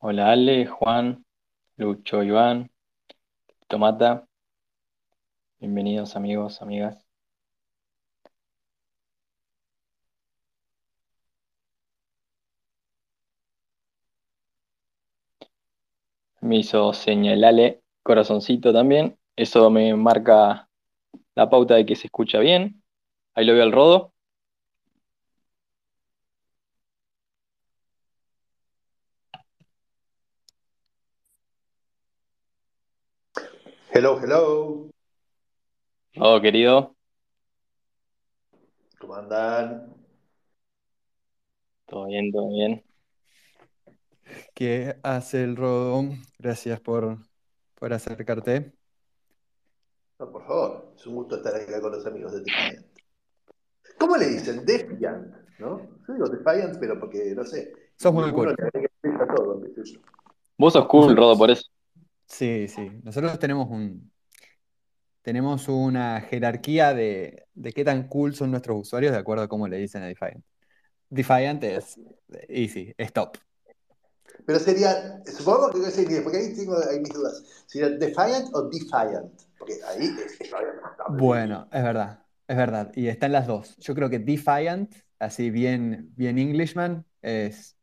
Hola Ale, Juan, Lucho, Iván, Tomata, bienvenidos amigos, amigas. Me hizo señalale corazoncito también, eso me marca la pauta de que se escucha bien. Ahí lo veo al rodo. Hello, hello. Oh, querido, ¿Cómo andan? todo bien, todo bien. ¿Qué hace el Rodo? Gracias por, por acercarte. No, por favor, es un gusto estar acá con los amigos de Defiant. ¿Cómo le dicen? Defiant, ¿no? Yo digo Defiant, pero porque, no sé. Sos muy cool. todo. Vos sos cool, Rodo, por eso. Sí, sí. Nosotros tenemos un, tenemos una jerarquía de, de qué tan cool son nuestros usuarios de acuerdo a cómo le dicen a Defiant. Defiant es easy, es top. Pero sería, supongo que sería, porque ahí tengo ahí mis dudas. ¿Sería Defiant o Defiant? Porque ahí es, es. Bueno, es verdad, es verdad. Y están las dos. Yo creo que Defiant, así bien, bien Englishman, es,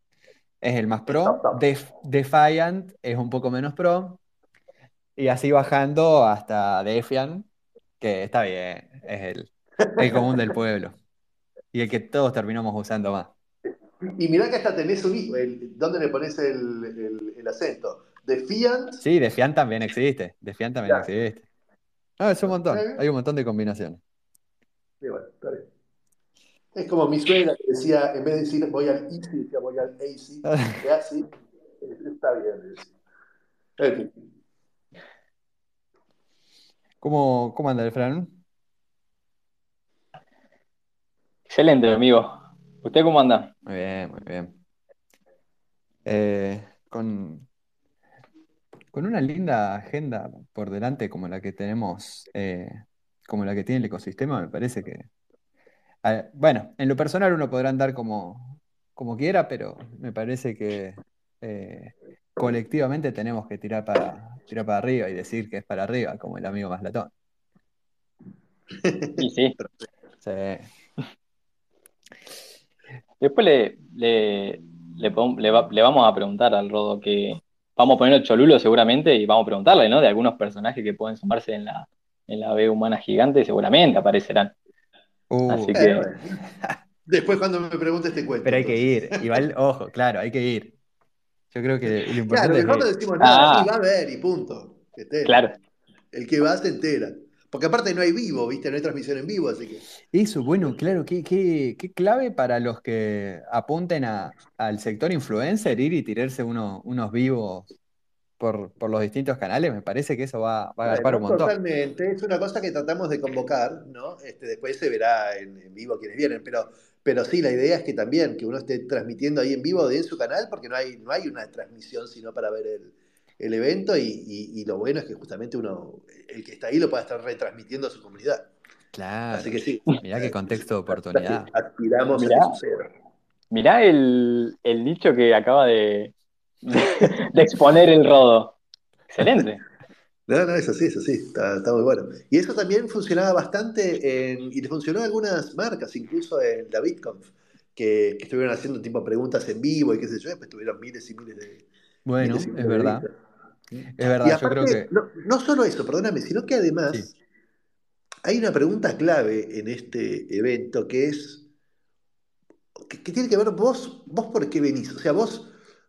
es el más pro. Def- Defiant es un poco menos pro. Y así bajando hasta Defiant, que está bien, es el, el común del pueblo. Y el que todos terminamos usando más. Y mirá que hasta tenés un hijo. el- ¿Dónde le pones el, el- el acento? Defiant. Sí, Defiant también existe. Defiant también Ya. existe. No, es un montón. Hay un montón de combinaciones. Y bueno, está bien. Es como mi suegra que decía, en vez de decir voy al easy, decía voy al AC, así, está bien. En fin. ¿Cómo, cómo anda el Fran? Excelente, amigo. ¿Usted cómo anda? Muy bien, muy bien. Eh, con, con una linda agenda por delante como la que tenemos, eh, como la que tiene el ecosistema, me parece que, bueno, en lo personal uno podrá andar como, como quiera, pero me parece que eh, colectivamente tenemos que tirar para, tirar para arriba y decir que es para arriba, como el amigo Maslatón. Sí, sí. Sí. Después le, le, le, pon- le va- le vamos a preguntar al Rodo que vamos a poner el cholulo seguramente y vamos a preguntarle, ¿no? De algunos personajes que pueden sumarse en la, en la B humana gigante, seguramente aparecerán. Uh, Así que. Después cuando me preguntes te cuento. pero hay que ir. Igual, ojo, claro, hay que ir. Yo creo que lo Claro, importante es mejor no ir. decimos nada, Ah. sí, va a haber y punto. Claro, El que va se entera. Porque aparte no hay vivo, ¿viste? No hay transmisión en vivo, así que. Eso, bueno, claro, qué, qué, qué clave para los que apunten a- al sector influencer, ir y tirarse uno- unos vivos por, por los distintos canales, me parece que eso va, va a agarpar un montón. totalmente. Es una cosa que tratamos de convocar, ¿no? Este, después se verá en, en vivo quienes vienen, pero, pero sí, la idea es que también, que uno esté transmitiendo ahí en vivo de en su canal, porque no hay, no hay una transmisión sino para ver el, el evento y, y- y lo bueno es que justamente uno, el que está ahí lo pueda estar retransmitiendo a su comunidad. Claro, Así que sí. mirá qué contexto de oportunidad. que Aspiramos a Mirá. suceda. mirá el, el dicho que acaba de, de, de exponer el Rodo. Excelente. No, no, eso sí, eso sí, está, está muy bueno. Y eso también funcionaba bastante en, y le funcionó a algunas marcas, incluso en la BitConf, que, que estuvieron haciendo tipo preguntas en vivo y qué sé yo, después tuvieron miles y miles de, Bueno, miles es de verdad, es verdad, Y yo aparte, creo que no, no solo eso, perdóname, sino que además sí. hay una pregunta clave en este evento que es, que, que tiene que ver vos, vos por qué venís, o sea, vos,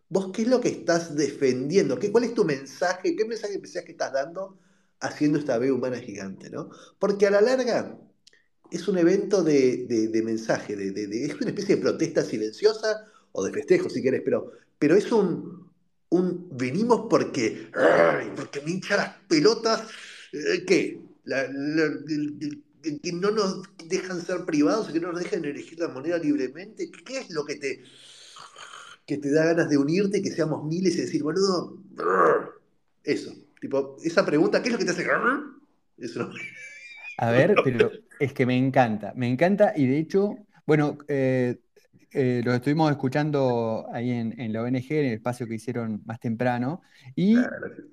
vos qué es lo que estás defendiendo, ¿Qué, cuál es tu mensaje, qué mensaje pensás que estás dando haciendo esta B humana gigante, ¿no? Porque a la larga es un evento de, de- mensaje, de, es una especie de protesta silenciosa o de festejo si querés, pero, pero es un, un venimos porque, porque me hincha las pelotas, eh, ¿qué? Que no nos dejan ser privados, que no nos dejan elegir la moneda libremente, ¿qué, qué es lo que te, que te da ganas de unirte, que seamos miles y decir, boludo, eso, tipo, esa pregunta, ¿qué es lo que te hace? Eso no. A ver, pero es que me encanta, me encanta y de hecho, bueno, eh, eh, los estuvimos escuchando ahí en, en la ONG, en el espacio que hicieron más temprano, y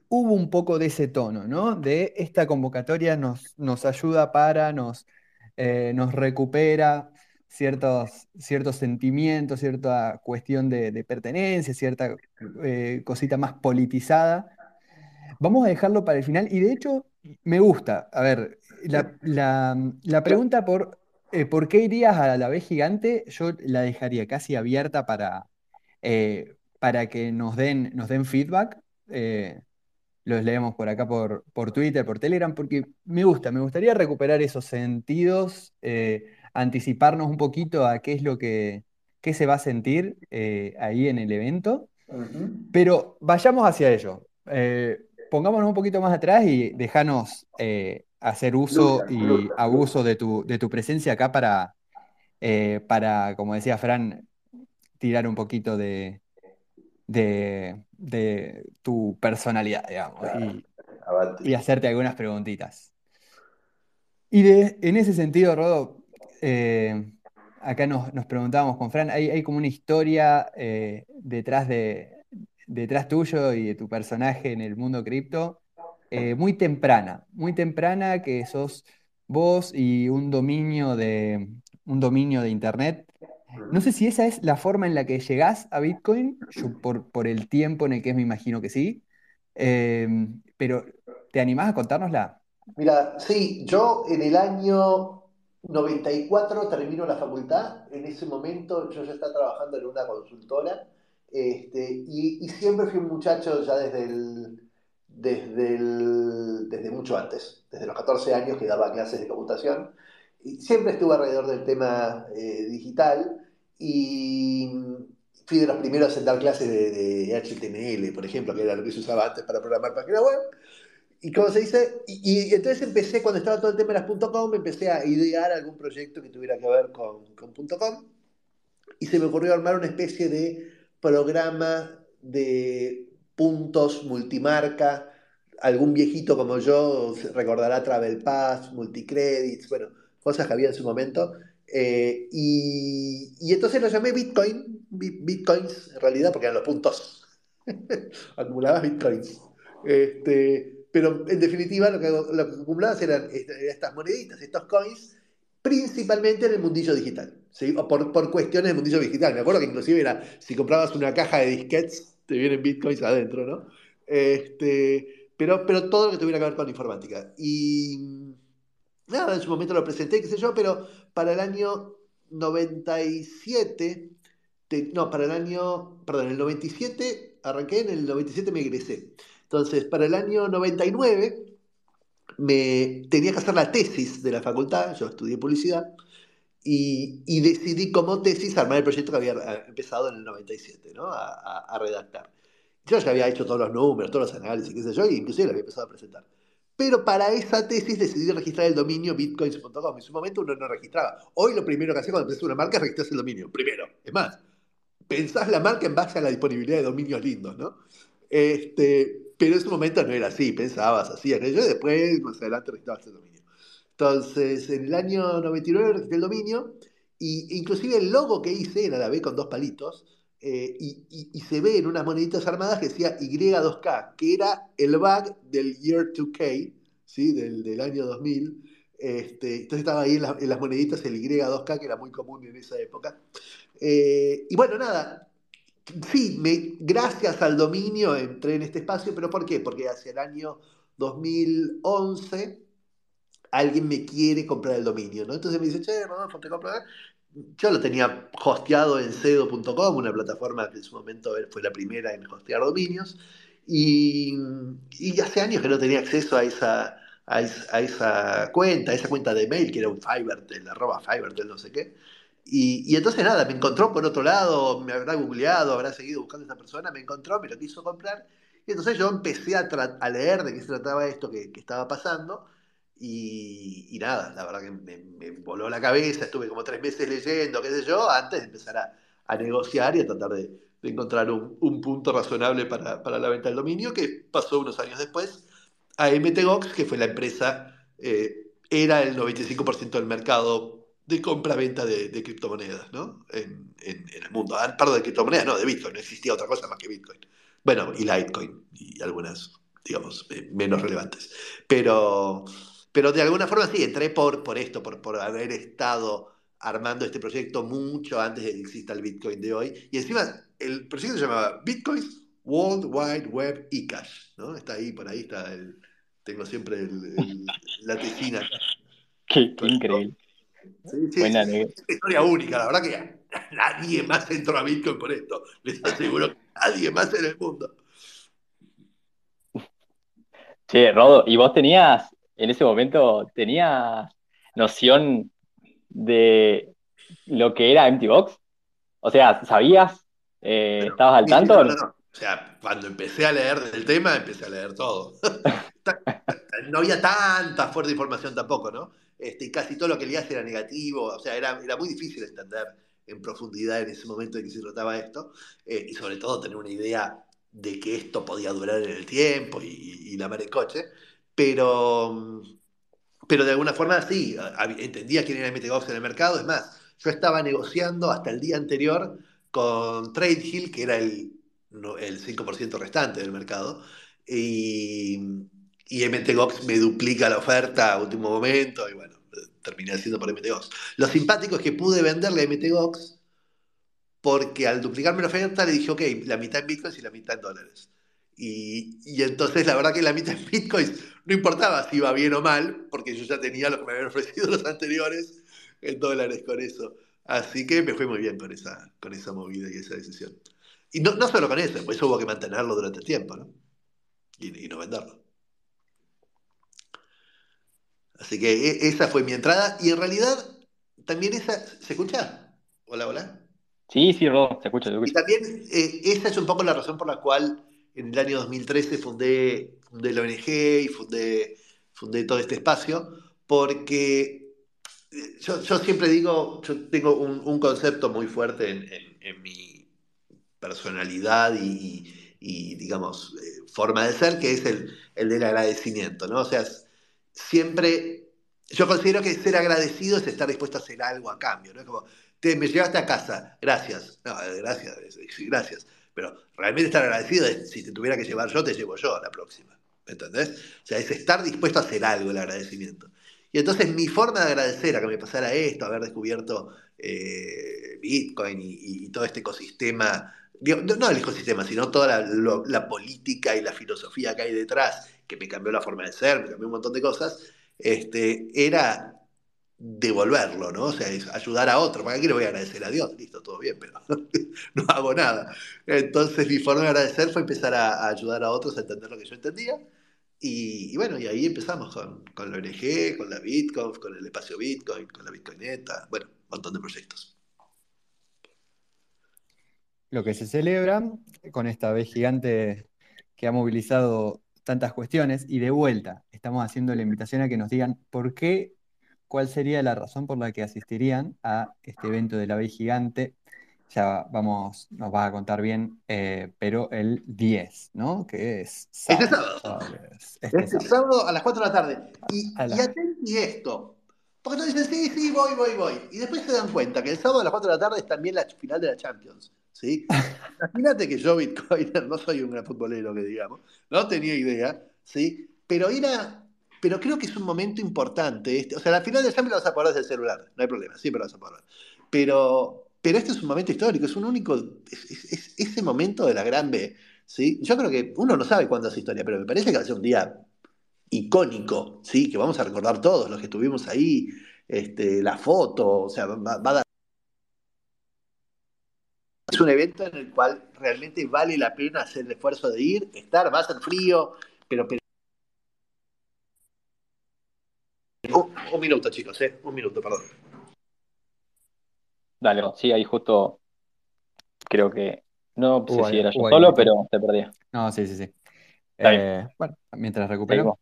hubo un poco de ese tono, ¿no? De esta convocatoria nos, nos ayuda para, nos, eh, nos recupera ciertos, ciertos sentimientos, cierta cuestión de, de pertenencia, cierta eh, cosita más politizada. Vamos a dejarlo para el final y de hecho me gusta. A ver, la, la- la pregunta por eh, por qué irías a la B gigante, yo la dejaría casi abierta para, eh, para que nos den, nos den feedback. Eh, los leemos por acá por, por Twitter, por Telegram, porque me gusta, me gustaría recuperar esos sentidos, eh, anticiparnos un poquito a qué es lo que, qué se va a sentir eh, ahí en el evento, pero vayamos hacia ello. Eh, pongámonos un poquito más atrás y déjanos eh, hacer uso Lucha, y lucha, abuso de tu, de tu presencia acá para, para, como decía Fran, tirar un poquito de, de, de tu personalidad, digamos, y hacerte algunas preguntitas. Y de, en ese sentido, Rodo, eh, acá nos, nos preguntábamos con Fran, hay, hay como una historia eh, detrás de, detrás tuyo y de tu personaje en el mundo cripto, eh, muy temprana, muy temprana que sos vos y un dominio de, un dominio de internet. No sé si esa es la forma en la que llegás a Bitcoin, por, por el tiempo en el que es, me imagino que sí, pero ¿te animás a contárnosla? Mira, sí, yo en el año 94 termino la facultad. En ese momento yo ya estaba trabajando en una consultora este, y, siempre fui un muchacho ya desde el, desde el- desde mucho antes, desde los 14 años que daba clases de computación. Y siempre estuve alrededor del tema eh, digital y fui de los primeros en dar clases de, de HTML, por ejemplo, que era lo que se usaba antes para programar páginas web. Y cómo se dice, y, entonces empecé, cuando estaba todo el tema de las .com, empecé a idear algún proyecto que tuviera que ver con, con .com y se me ocurrió armar una especie de programa de puntos multimarca. Algún viejito como yo recordará Travel Pass, Multicredits, bueno, cosas que había en su momento. Eh, y, y entonces lo llamé Bitcoin, Bi- Bitcoins en realidad, porque eran los puntos. Acumulabas Bitcoins. Este, pero en definitiva lo que, lo acumulabas eran est- estas moneditas, estos coins, principalmente en el mundillo digital. O por, cuestiones del mundillo digital. Me acuerdo que inclusive era, si comprabas una caja de disquets, te vienen bitcoins adentro, ¿no? Este, pero, pero todo lo que tuviera que ver con informática. Y nada, en su momento lo presenté, qué sé yo, pero para el año 97, te- no, para el año, perdón, en el 97 arranqué, en el 97 me egresé. Entonces, para el año 99 me tenía que hacer la tesis de la facultad, yo estudié publicidad, y, y decidí como tesis armar el proyecto que había eh, empezado en el 97, ¿no? A, a- a redactar. Yo ya había hecho todos los números, todos los análisis, qué sé yo, y inclusive lo había empezado a presentar. Pero para esa tesis decidí registrar el dominio bitcoins.com. En su momento uno no registraba. Hoy lo primero que haces cuando empiezas una marca es registrar el dominio. Primero. Es más, pensás la marca en base a la disponibilidad de dominios lindos, ¿no? Este, pero en su momento no era así, pensabas así, aquello, y después, más adelante, registrabas el dominio. Entonces, en el año 99 registré el dominio, y inclusive el logo que hice era la B con dos palitos, eh, y, y- y se ve en unas moneditas armadas que decía Y2K, que era el bug del year 2K, ¿sí? del, del año 2000. Este, entonces estaba ahí en, la- en las moneditas el Y2K, que era muy común en esa época. Eh, y bueno, nada, Sí, gracias al dominio entré en este espacio, pero ¿por qué? Porque hacia el año 2011 alguien me quiere comprar el dominio, ¿no? Entonces me dice, che, Rodolfo, te compro. Yo lo tenía hosteado en cedo.com, una plataforma que en su momento fue la primera en hostear dominios, y, y hace años que no tenía acceso a esa, a esa, a esa cuenta, a esa cuenta de mail que era un Fivertel, arroba Fivertel, no sé qué. Y, y entonces nada, me encontró por otro lado, me habrá googleado, habrá seguido buscando a esa persona, me encontró, me lo quiso comprar. Y entonces yo empecé a, a leer de qué se trataba esto que, que estaba pasando. Y, y nada, la verdad que me, me voló la cabeza, estuve como tres meses leyendo, qué sé yo, antes de empezar a, a negociar y a tratar de, de encontrar un, un punto razonable para, para la venta del dominio, que pasó unos años después a MTGOX, que fue la empresa, eh, era el 95% del mercado de compra-venta de, criptomonedas, ¿no? En, en, en, el mundo. Ah, perdón, de criptomonedas, no, de Bitcoin. No existía otra cosa más que Bitcoin. Bueno, y Litecoin y algunas, digamos, eh, menos relevantes. Pero, pero de alguna forma sí, entré por, por esto, por, por haber estado armando este proyecto mucho antes de que exista el Bitcoin de hoy. Y encima, el proyecto se llamaba Bitcoins World Wide Web eCash, ¿no? Está ahí, por ahí está el, tengo siempre la tesina. Increíble. Sí, sí, Buena es una historia única, la verdad que nadie más entró a Bitcoin por esto. Les aseguro que nadie más en el mundo. Che, Rodo, ¿y vos tenías, en ese momento, tenías noción de lo que era Empty Box? O sea, ¿sabías? Eh, Pero, ¿Estabas al tanto? No, no, no. O sea, cuando empecé a leer del tema, empecé a leer todo. no había tanta fuerte información tampoco, ¿no? Este, y casi todo lo que leías era negativo, o sea, era, era muy difícil entender en profundidad en ese momento de que se trataba esto, eh, y sobre todo tener una idea de que esto podía durar en el tiempo y, y la mar en coche, pero, pero de alguna forma sí, entendía quién era MTGOX en el mercado, es más, yo estaba negociando hasta el día anterior con TradeHill, que era el, el 5% restante del mercado, y, y MTGOX me duplica la oferta a último momento, y bueno, terminé haciendo por MTGOX. Lo simpático es que pude venderle a MTGOX porque al duplicarme la oferta le dije, ok, la mitad en bitcoins y la mitad en dólares. Y, y, entonces la verdad que la mitad en bitcoins no importaba si iba bien o mal, porque yo ya tenía lo que me habían ofrecido los anteriores en dólares con eso. Así que me fue muy bien con esa, con esa movida y esa decisión. Y no, no solo con eso, pues hubo que mantenerlo durante el tiempo, ¿no? Y, y no venderlo. Así que e, esa fue mi entrada. Y en realidad, también esa. ¿Se escucha? Hola, hola. Sí, sí, Rodo, se escucha, se escucha. Y también eh, esa es un poco la razón por la cual en el año 2013 fundé, fundé la ONG y fundé, fundé todo este espacio, porque eh, yo, yo siempre digo, yo tengo un, un concepto muy fuerte en, en, en mi personalidad y, y digamos, eh, forma de ser, que es el, el del agradecimiento, ¿no? O sea, siempre, yo considero que ser agradecido es estar dispuesto a hacer algo a cambio, ¿no? Es como, te, me llevaste a casa, gracias, no, gracias, gracias, pero realmente estar agradecido es, si te tuviera que llevar yo, te llevo yo a la próxima, ¿me entendés? O sea, es estar dispuesto a hacer algo el agradecimiento. Y entonces mi forma de agradecer a que me pasara esto, haber descubierto eh, Bitcoin y, todo este ecosistema, no el ecosistema, sino toda la política y la filosofía que hay detrás, que me cambió la forma de ser, me cambió un montón de cosas, este, era devolverlo, ¿no? O sea, ayudar a otro. ¿Para qué le voy a agradecer a Dios? Listo, todo bien, pero no hago nada. Entonces mi forma de agradecer fue empezar a, a ayudar a otros a entender lo que yo entendía. Y, y bueno, y ahí empezamos con, con, la ONG, con la Bitcoin, con el espacio Bitcoin, con la Bitcoineta, bueno, un montón de proyectos. Lo que se celebra con esta vez gigante que ha movilizado tantas cuestiones y de vuelta estamos haciendo la invitación a que nos digan por qué, cuál sería la razón por la que asistirían a este evento de la vez gigante. Ya vamos, nos va a contar bien, eh, pero el 10, ¿no? Que es sábado. Este sábado. Este, este sábado. sábado. a las 4 de la tarde. Y, la... y esto. Porque todos dicen, sí, sí, voy, voy, voy. Y después se dan cuenta que el sábado a las 4 de la tarde es también la final de la Champions. Imagínate que yo, Bitcoiner, no soy un gran futbolero, que digamos, no tenía idea, ¿sí? Pero era. Pero creo que es un momento importante. Este, o sea, la final de Champions la vas a poder desde el celular, no hay problema, siempre la vas a poder. Pero, pero este es un momento histórico, es un único. Es, es, es ese momento de la gran B. ¿sí? Yo creo que uno no sabe cuándo es historia, pero me parece que va a ser un día icónico, ¿sí? que vamos a recordar todos los que estuvimos ahí, este, la foto, o sea, va, va a dar es un evento en el cual realmente vale la pena hacer el esfuerzo de ir, estar, va a ser frío, pero... pero... Un, un, minuto, chicos, ¿eh? Un minuto, perdón. Dale, sí, ahí justo creo que... No sé uh, si era yo solo, pero te perdí. No, sí, sí, sí. Eh, bueno, mientras recupero.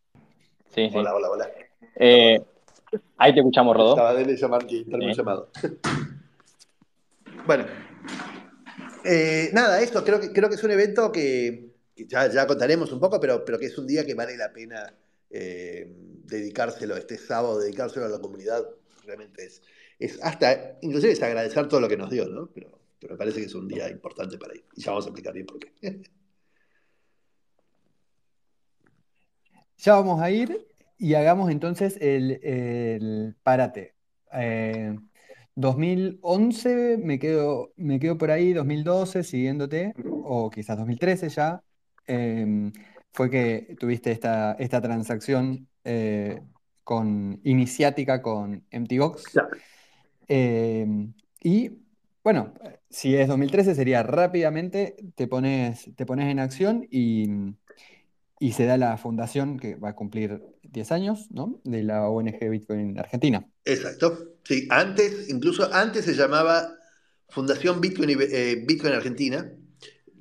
Sí, sí. Hola, hola, hola. Eh, ahí te escuchamos, Rodó. Estaba de llamar sí. llamado. bueno, eh, nada, esto creo que, creo que es un evento que, ya, contaremos un poco, pero, pero que es un día que vale la pena eh, dedicárselo, este sábado, dedicárselo a la comunidad, realmente es, es hasta, inclusive es agradecer todo lo que nos dio, ¿no? Pero, me parece que es un día importante para ir. Y ya vamos a explicar bien por qué. Ya vamos a ir y hagamos entonces el, el parate. Eh, 2011 me quedo, me quedo por ahí, 2012 siguiéndote, o quizás 2013 ya, eh, fue que tuviste esta, esta transacción eh, con, iniciática con. Claro. Eh, y bueno, si es 2013 sería rápidamente, te pones, te pones en acción y, y se da la fundación que va a cumplir 10 años, ¿no? De la ONG Bitcoin Argentina. Exacto. Sí, antes, incluso antes se llamaba Fundación Bitcoin, eh, Bitcoin Argentina.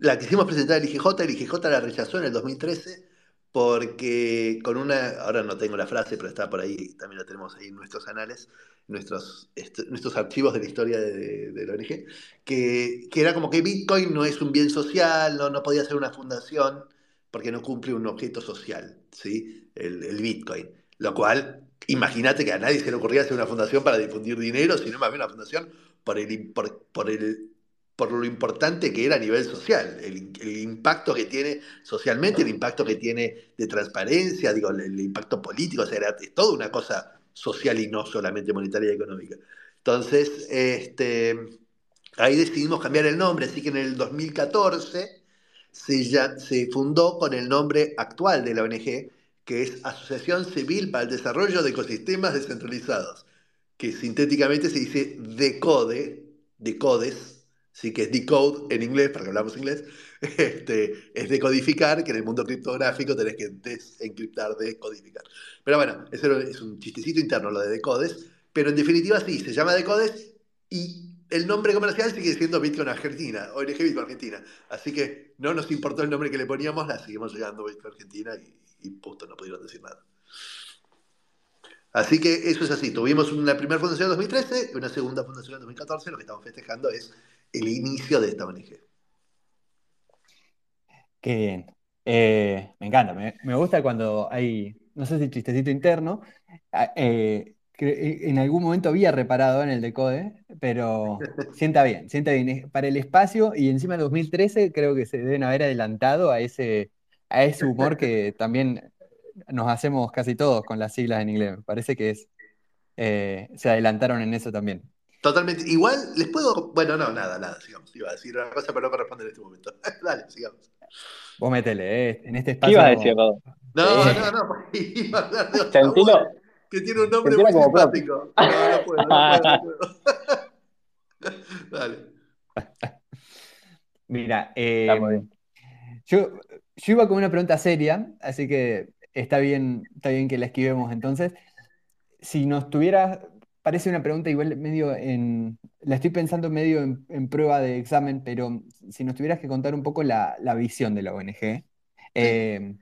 La quisimos presentar al IGJ, el IGJ la rechazó en el 2013 porque con una, ahora no tengo la frase, pero está por ahí, también la tenemos ahí en nuestros anales, nuestros, est- nuestros archivos de la historia de la ONG, que, que era como que Bitcoin no es un bien social, no, no podía ser una fundación porque no cumple un objeto social, ¿sí? El, Bitcoin. Lo cual, imagínate que a nadie se le ocurría hacer una fundación para difundir dinero, sino más bien una fundación por, el, por, el, por lo importante que era a nivel social, el, impacto que tiene socialmente, el impacto que tiene de transparencia, digo, el, impacto político, o sea, es toda una cosa social y no solamente monetaria y económica. Entonces, este, ahí decidimos cambiar el nombre, así que en el 2014 se, fundó con el nombre actual de la ONG, que es Asociación Civil para el Desarrollo de Ecosistemas Descentralizados, que sintéticamente se dice DECODE, DECODES, sí que es decode en inglés, para que hablamos inglés, este, es decodificar, que en el mundo criptográfico tenés que desencriptar, decodificar. Pero bueno, era- es un chistecito interno lo de decodes, pero en definitiva sí, se llama decodes y el nombre comercial sigue siendo Bitcoin Argentina, ONG Bitcoin Argentina. Así que no nos importó el nombre que le poníamos, la seguimos llegando Bitcoin Argentina y, y punto, no pudieron decir nada. Así que eso es así. Tuvimos una primera fundación en 2013 y una segunda fundación en 2014. Lo que estamos festejando es el inicio de esta ONG. Qué bien. Eh, me encanta, me, gusta cuando hay, no sé si chistecito interno, ah, eh, en algún momento había reparado en el decode, pero sienta bien, sienta bien. Para el espacio y encima en 2013 creo que se deben haber adelantado a ese, a ese humor que también nos hacemos casi todos con las siglas en inglés. Me parece que es, eh, se adelantaron en eso también. Totalmente. Igual, les puedo. Bueno, no, nada, nada, sigamos. Iba a decir una cosa, pero no corresponde en este momento. Dale, sigamos. Vos metele, eh, en este ¿Qué ibas a espacio. decir, Rodo? No, no, no, porque iba a hablar de Sentilo. Que tiene un nombre muy simpático. No, no puedo, no puedo, no puedo. Dale. Mira, eh, bien. yo, yo iba con una pregunta seria, así que está bien, está bien que la esquivemos entonces. Si nos tuvieras, parece una pregunta igual medio en, la estoy pensando medio en, en prueba de examen, pero si nos tuvieras que contar un poco la, la visión de la ONG, eh,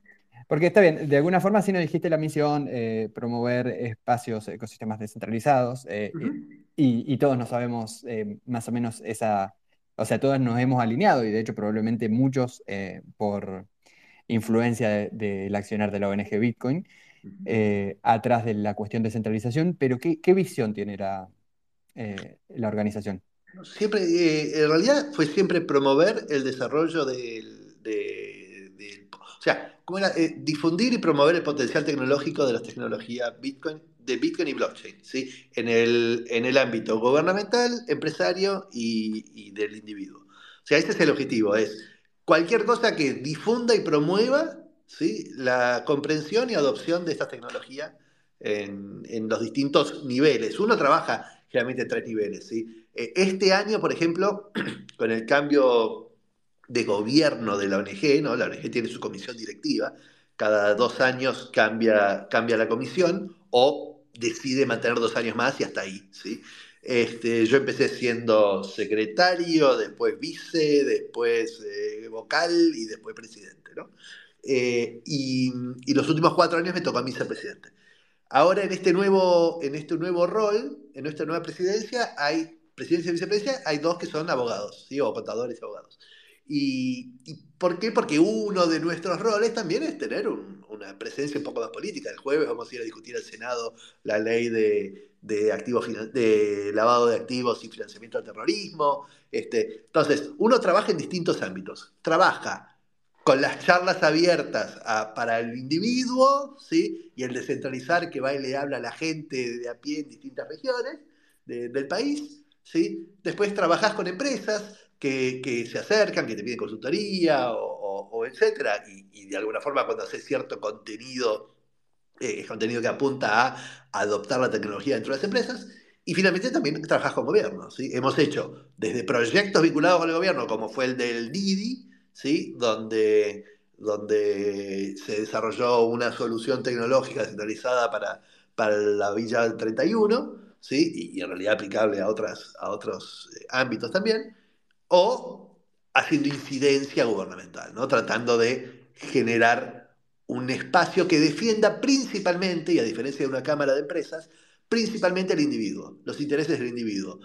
porque está bien, de alguna forma sí nos dijiste la misión, eh, promover espacios, ecosistemas descentralizados, eh, y, y todos nos sabemos eh, más o menos esa, o sea, todos nos hemos alineado y de hecho probablemente muchos por influencia de- del accionar de la ONG Bitcoin atrás de la cuestión de centralización, pero ¿qué, qué visión tiene la, la organización? Siempre, en realidad fue siempre promover el desarrollo del, de- o sea, ¿cómo era? Eh, difundir y promover el potencial tecnológico de las tecnologías Bitcoin, de Bitcoin y blockchain, ¿sí? En el, en el ámbito gubernamental, empresario y, y del individuo. O sea, ese es el objetivo, es cualquier cosa que difunda y promueva, ¿sí? La comprensión y adopción de estas tecnologías en, en los distintos niveles. Uno trabaja generalmente en tres niveles, ¿sí? Eh, Este año, por ejemplo, con el cambio de gobierno de la ONG, ¿no? La ONG tiene su comisión directiva, cada dos años cambia, cambia la comisión o decide mantener dos años más y hasta ahí, ¿sí? Este, yo empecé siendo secretario, después vice, después eh, vocal y después presidente, ¿no? Eh, y, y los últimos cuatro años me tocó a mí presidente. Ahora en este nuevo, en este nuevo rol, en nuestra nueva presidencia, hay presidencia y vicepresidencia, hay dos que son abogados, ¿sí? o contadores y abogados. ¿Y, por qué? Porque uno de nuestros roles también es tener una presencia un poco más política. El jueves vamos a ir a discutir al Senado la ley de, activos, de lavado de activos y financiamiento del terrorismo. Este, entonces, uno trabaja en distintos ámbitos. Trabaja con las charlas abiertas para el individuo, ¿sí? y el descentralizar que va y le habla a la gente de a pie en distintas regiones del país. ¿sí? Después trabajas con empresas que, se acercan, que te piden consultoría o, etcétera, y, de alguna forma cuando haces cierto contenido, eh, contenido que apunta a adoptar la tecnología dentro de las empresas, y finalmente también trabajas con gobierno. ¿sí? Hemos hecho desde proyectos vinculados con el gobierno, como fue el del Didi, ¿sí? donde, donde se desarrolló una solución tecnológica centralizada para, para la Villa del 31, ¿sí? y, en realidad aplicable a, otras, a otros eh, ámbitos también, o haciendo incidencia gubernamental, ¿no? tratando de generar un espacio que defienda principalmente, y a diferencia de una Cámara de Empresas, principalmente el individuo, los intereses del individuo.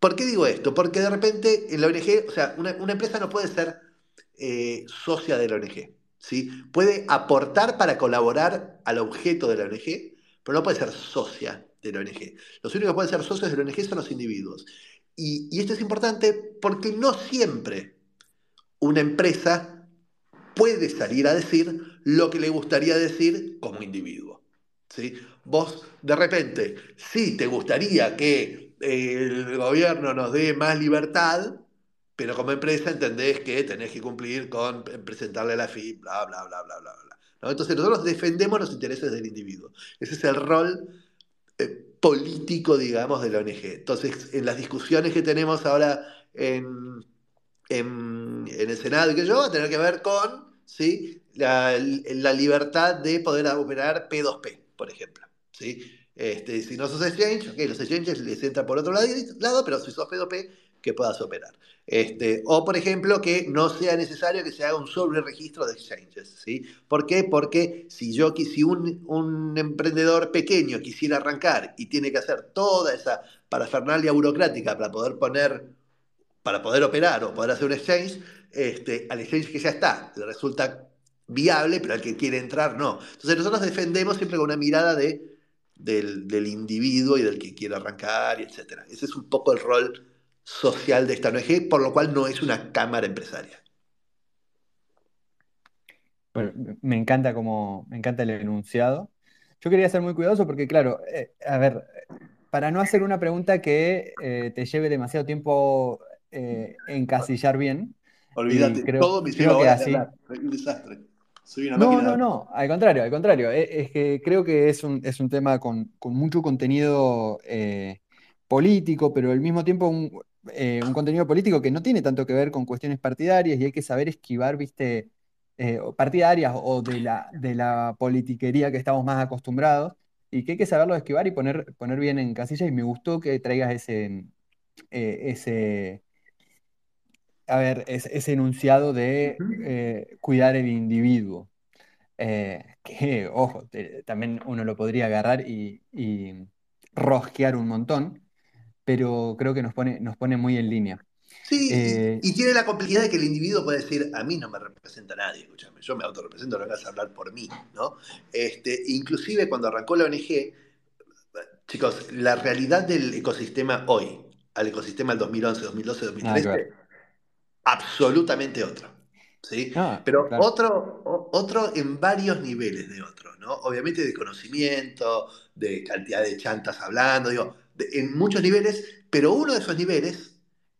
¿Por qué digo esto? Porque de repente en la ONG, o sea, una, empresa no puede ser eh, socia de la ONG. ¿sí? Puede aportar para colaborar al objeto de la ONG, pero no puede ser socia de la ONG. Los únicos que pueden ser socios de la ONG son los individuos. Y, esto es importante porque no siempre una empresa puede salir a decir lo que le gustaría decir como individuo. ¿sí? Vos, de repente, sí te gustaría que el gobierno nos dé más libertad, pero como empresa entendés que tenés que cumplir con presentarle la FI, bla, bla, bla, bla, bla. bla. Entonces nosotros defendemos los intereses del individuo. Ese es el rol eh, político, digamos, de la ONG. Entonces, en las discusiones que tenemos ahora en, en, el Senado y que yo, va a tener que ver con ¿sí? la, la libertad de poder operar P2P, por ejemplo. ¿sí? Este, si no sos exchange, okay, los exchanges les entran por otro lado, pero si sos P2P, que puedas operar. Este, o, por ejemplo, que no sea necesario que se haga un sobre registro de exchanges. ¿sí? ¿Por qué? Porque si, yo, si un, un, emprendedor pequeño quisiera arrancar y tiene que hacer toda esa parafernalia burocrática para poder poner, para poder operar o poder hacer un exchange, este, al exchange que ya está le resulta viable, pero al que quiere entrar no. Entonces nosotros defendemos siempre con una mirada de, del, del individuo y del que quiere arrancar, y etc. Ese es un poco el rol social de esta ONG, por lo cual no es una cámara empresaria. Bueno, me encanta como, me encanta el enunciado. Yo quería ser muy cuidadoso porque, claro, eh, a ver, para no hacer una pregunta que eh, te lleve demasiado tiempo eh, encasillar bien. Olvídate, todo me lleva a un desastre. no, no, no, al contrario, al contrario. Es, que creo que es un, es un tema con, con mucho contenido político, pero al mismo tiempo un, eh, un contenido político que no tiene tanto que ver con cuestiones partidarias y hay que saber esquivar, viste, eh, partidarias o de la, de la politiquería que estamos más acostumbrados y que hay que saberlo esquivar y poner, poner bien en casilla y me gustó que traigas ese, eh, ese a ver, ese, enunciado de cuidar el individuo. que, ojo, también uno lo podría agarrar y, y rosquear un montón, pero creo que nos pone, nos pone muy en línea. Sí, y, eh, tiene la complejidad de que el individuo puede decir, a mí no me representa nadie, escúchame, yo me autorrepresento, no vengas a hablar por mí, ¿no? Este, inclusive cuando arrancó la ONG, chicos, la realidad del ecosistema hoy, al ecosistema del 2011, 2012, 2013, absolutamente otro. ¿sí? Ah, Pero otro, otro en varios niveles de otro, ¿no? Obviamente de conocimiento, de cantidad de chantas hablando, digo, en muchos niveles, pero uno de esos niveles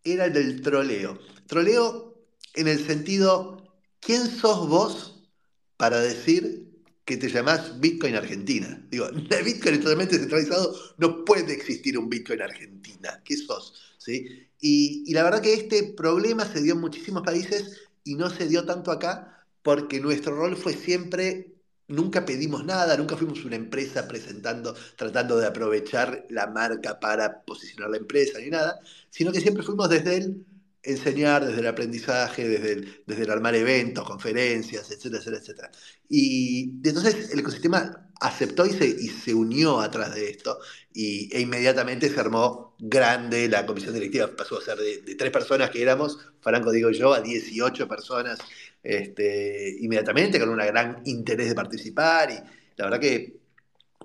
era el del troleo. Troleo en el sentido, ¿quién sos vos para decir que te llamás Bitcoin Argentina? Digo, el Bitcoin es totalmente centralizado, no puede existir un Bitcoin Argentina. ¿Qué sos? ¿Sí? Y, y la verdad que este problema se dio en muchísimos países y no se dio tanto acá porque nuestro rol fue siempre nunca pedimos nada, nunca fuimos una empresa presentando, tratando de aprovechar la marca para posicionar la empresa ni nada, sino que siempre fuimos desde el enseñar, desde el aprendizaje, desde el, desde el armar eventos, conferencias, etcétera, etcétera, etcétera. Y entonces el ecosistema aceptó y se, y se unió atrás de esto y, e inmediatamente se armó grande la comisión directiva, pasó a ser de, tres personas que éramos, Franco digo yo, a 18 personas este, inmediatamente, con un gran interés de participar y la verdad que,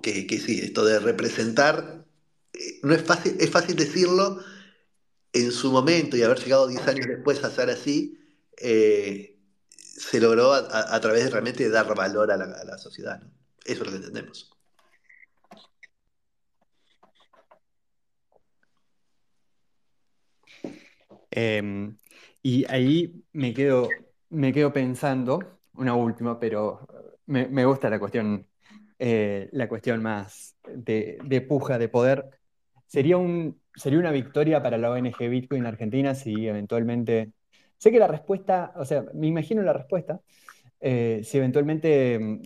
que, sí, esto de representar, eh, no es fácil, es fácil decirlo, en su momento y haber llegado 10 años después a ser así, eh, se logró a, través de realmente dar valor a la, sociedad. Eso es lo que entendemos. Em, y ahí me quedo, me quedo pensando, una última, pero me, gusta la cuestión, eh, la cuestión más de, puja, de poder. Sería un, sería una victoria para la ONG Bitcoin Argentina si eventualmente, sé que la respuesta, o sea, me imagino la respuesta, eh, si eventualmente mm,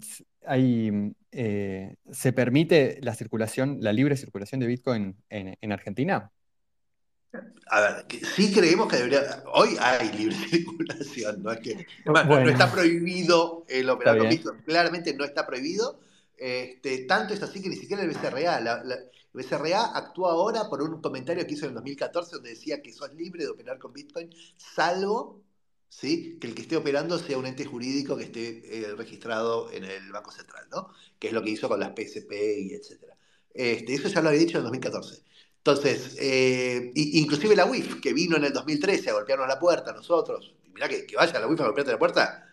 hay, mm, eh, se permite la circulación, la libre circulación de Bitcoin en, Argentina. A ver, sí creemos que debería. Hoy hay libre circulación, no es que. No, está prohibido el operar con Bitcoin. Claramente no está prohibido. Este, tanto es así que ni siquiera el BCRA. La, el BCRA actúa ahora por un comentario que hizo en el 2014 donde decía que sos libre de operar con Bitcoin, salvo ¿sí? que el que esté operando sea un ente jurídico que esté eh, registrado en el Banco Central, ¿no? que es lo que hizo con las PSP y etc. Este, eso ya lo había dicho en el 2014. Entonces, eh, inclusive la UIF, que vino en el 2013 a golpearnos la puerta a nosotros, mirá que, vaya la UIF a golpearte la puerta,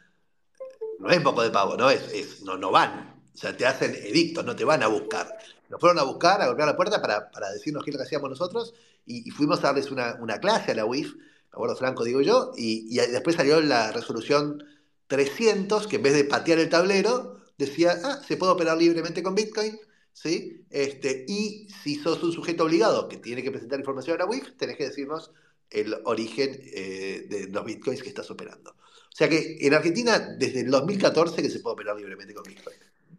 no es poco de pavo, ¿no? Es, es, no, no van. O sea, te hacen edictos, no te van a buscar. Nos fueron a buscar, a golpear la puerta para, decirnos qué es lo que hacíamos nosotros y, fuimos a darles una, una, clase a la UIF, me acuerdo Franco, digo yo, y, y, después salió la resolución 300 que en vez de patear el tablero decía, ah, se puede operar libremente con Bitcoin, ¿sí? Este, y si sos un sujeto obligado que tiene que presentar información a la UIF, tenés que decirnos el origen eh, de los Bitcoins que estás operando. O sea que en Argentina, desde el 2014 que se puede operar libremente con Bitcoin.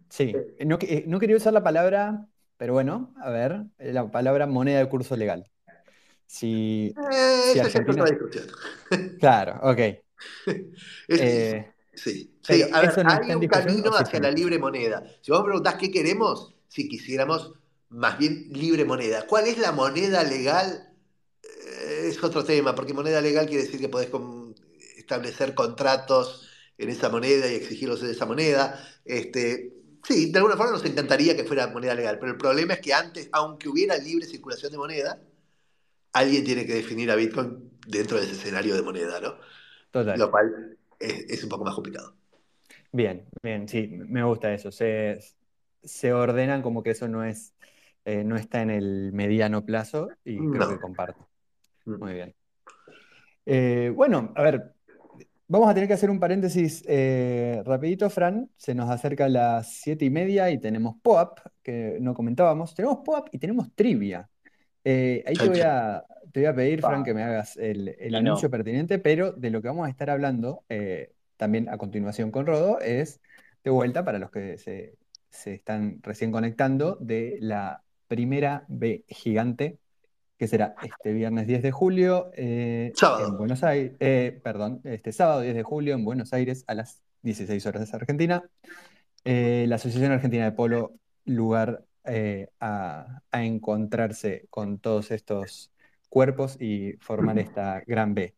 Sí, no, eh, no quería usar la palabra pero bueno, a ver, la palabra moneda de curso legal. Si, eh, Argentina... Claro, ok. Eh, sí, sí. A ver, hay un camino hacia la libre moneda. Si vos me preguntás qué queremos, si quisiéramos más bien libre moneda. ¿Cuál es la moneda legal? Eh, es otro tema, porque moneda legal quiere decir que podés establecer contratos en esa moneda y exigirlos en esa moneda. Este, Sí, de alguna forma nos encantaría que fuera moneda legal, pero el problema es que antes, aunque hubiera libre circulación de moneda, alguien tiene que definir a Bitcoin dentro de ese escenario de moneda, ¿no? Total. Lo cual es, un poco más complicado. Bien, bien, sí, me gusta eso. Se, se ordenan como que eso no es, eh, no está en el mediano plazo y creo que comparto. Mm. Muy bien. Eh, bueno, a ver, Vamos a tener que hacer un paréntesis eh, rapidito, Fran. Se nos acerca las siete y media y tenemos POAP, que no comentábamos. Tenemos POAP y tenemos trivia. Ahí te voy, a, pedir, Fran, que me hagas el, anuncio pertinente, pero de lo que vamos a estar hablando también a continuación con Rodo es, de vuelta, para los que se, se están recién conectando, de la primera B gigante que será este viernes 10 de julio eh, en Buenos Aires, eh, perdón, este sábado 10 de julio en Buenos Aires a las 16 horas de Argentina. Eh, la Asociación Argentina de Polo, lugar a, encontrarse con todos estos cuerpos y formar esta gran B.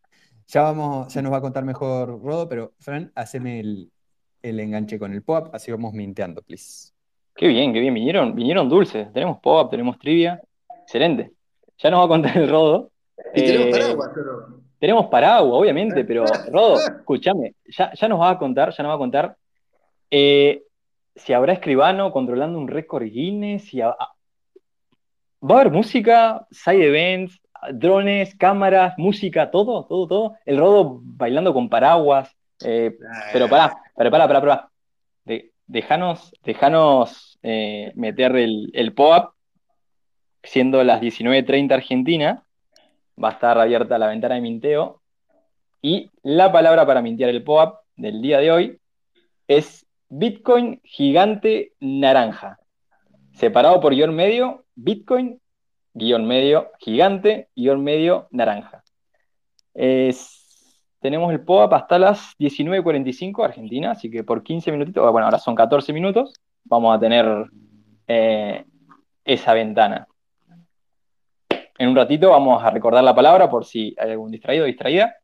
Ya, vamos, ya nos va a contar mejor Rodo, pero Fran, haceme el, enganche con el pop, así vamos minteando, please. Qué bien, qué bien, vinieron, vinieron dulces. Tenemos pop, tenemos trivia. Excelente. Ya nos va a contar el Rodo. Y tenemos eh, paraguas, pero... Tenemos paraguas, obviamente, pero Rodo, escúchame, ya, ya nos va a contar, ya nos va a contar eh, si habrá escribano controlando un récord Guinness, si va a haber música, side events, drones, cámaras, música, todo, todo, todo. El Rodo bailando con paraguas. Eh, pero pará, pará, pará, pará, pará. dejanos, dejanos meter el, el POAP siendo las 19.30 Argentina, va a estar abierta la ventana de minteo. Y la palabra para mintear el POAP del día de hoy es Bitcoin gigante naranja. Separado por guion medio, Bitcoin, guion medio, gigante, guion medio, naranja. Es- tenemos el POAP hasta las 19.45 Argentina, así que por 15 minutitos, bueno, ahora son 14 minutos, vamos a tener eh, esa ventana. En un ratito vamos a recordar la palabra por si hay algún distraído o distraída,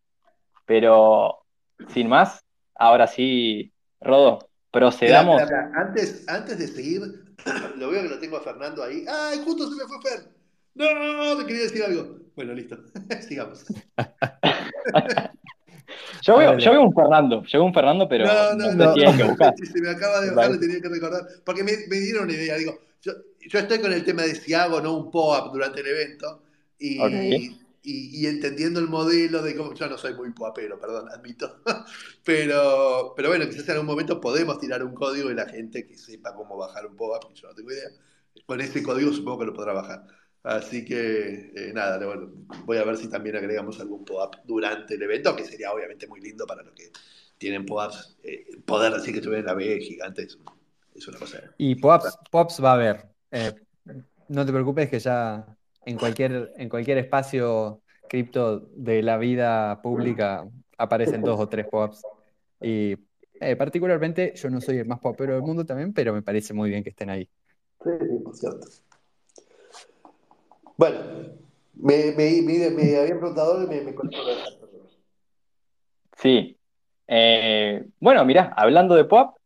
pero sin más, ahora sí, Rodo, procedamos. Antes, antes de seguir, lo veo que lo tengo a Fernando ahí. ¡Ay, justo se me fue Fer! ¡No! Me quería decir algo. Bueno, listo. Sigamos. Yo veo, yo veo un Fernando, yo veo un Fernando, pero No, no, no, no. que buscar. Se me acaba de bajar, le parece. tenía que recordar. Porque me, me dieron una idea. Digo, yo, yo estoy con el tema de si hago o no un POAP durante el evento y, Ok. y- y entendiendo el modelo de cómo. Yo no soy muy poapero, perdón, admito. Pero, pero bueno, quizás en algún momento podemos tirar un código y la gente que sepa cómo bajar un POAP, yo no tengo idea, con ese código supongo que lo podrá bajar. Así que eh, nada, bueno, voy a ver si también agregamos algún POAP durante el evento, que sería obviamente muy lindo para los que tienen POAPs. eh, poder decir que estuvieron en la B gigante es, es una cosa. Y Pops va a haber. Eh, no te preocupes que ya en cualquier, en cualquier espacio cripto de la vida pública aparecen dos o tres Pops. Y eh, particularmente yo no soy el más popero del mundo también, pero me parece muy bien que estén ahí. Sí, por cierto. Bueno, me, me, me, me habían preguntado y me, me. Sí. Eh, bueno, mirá, hablando de pop,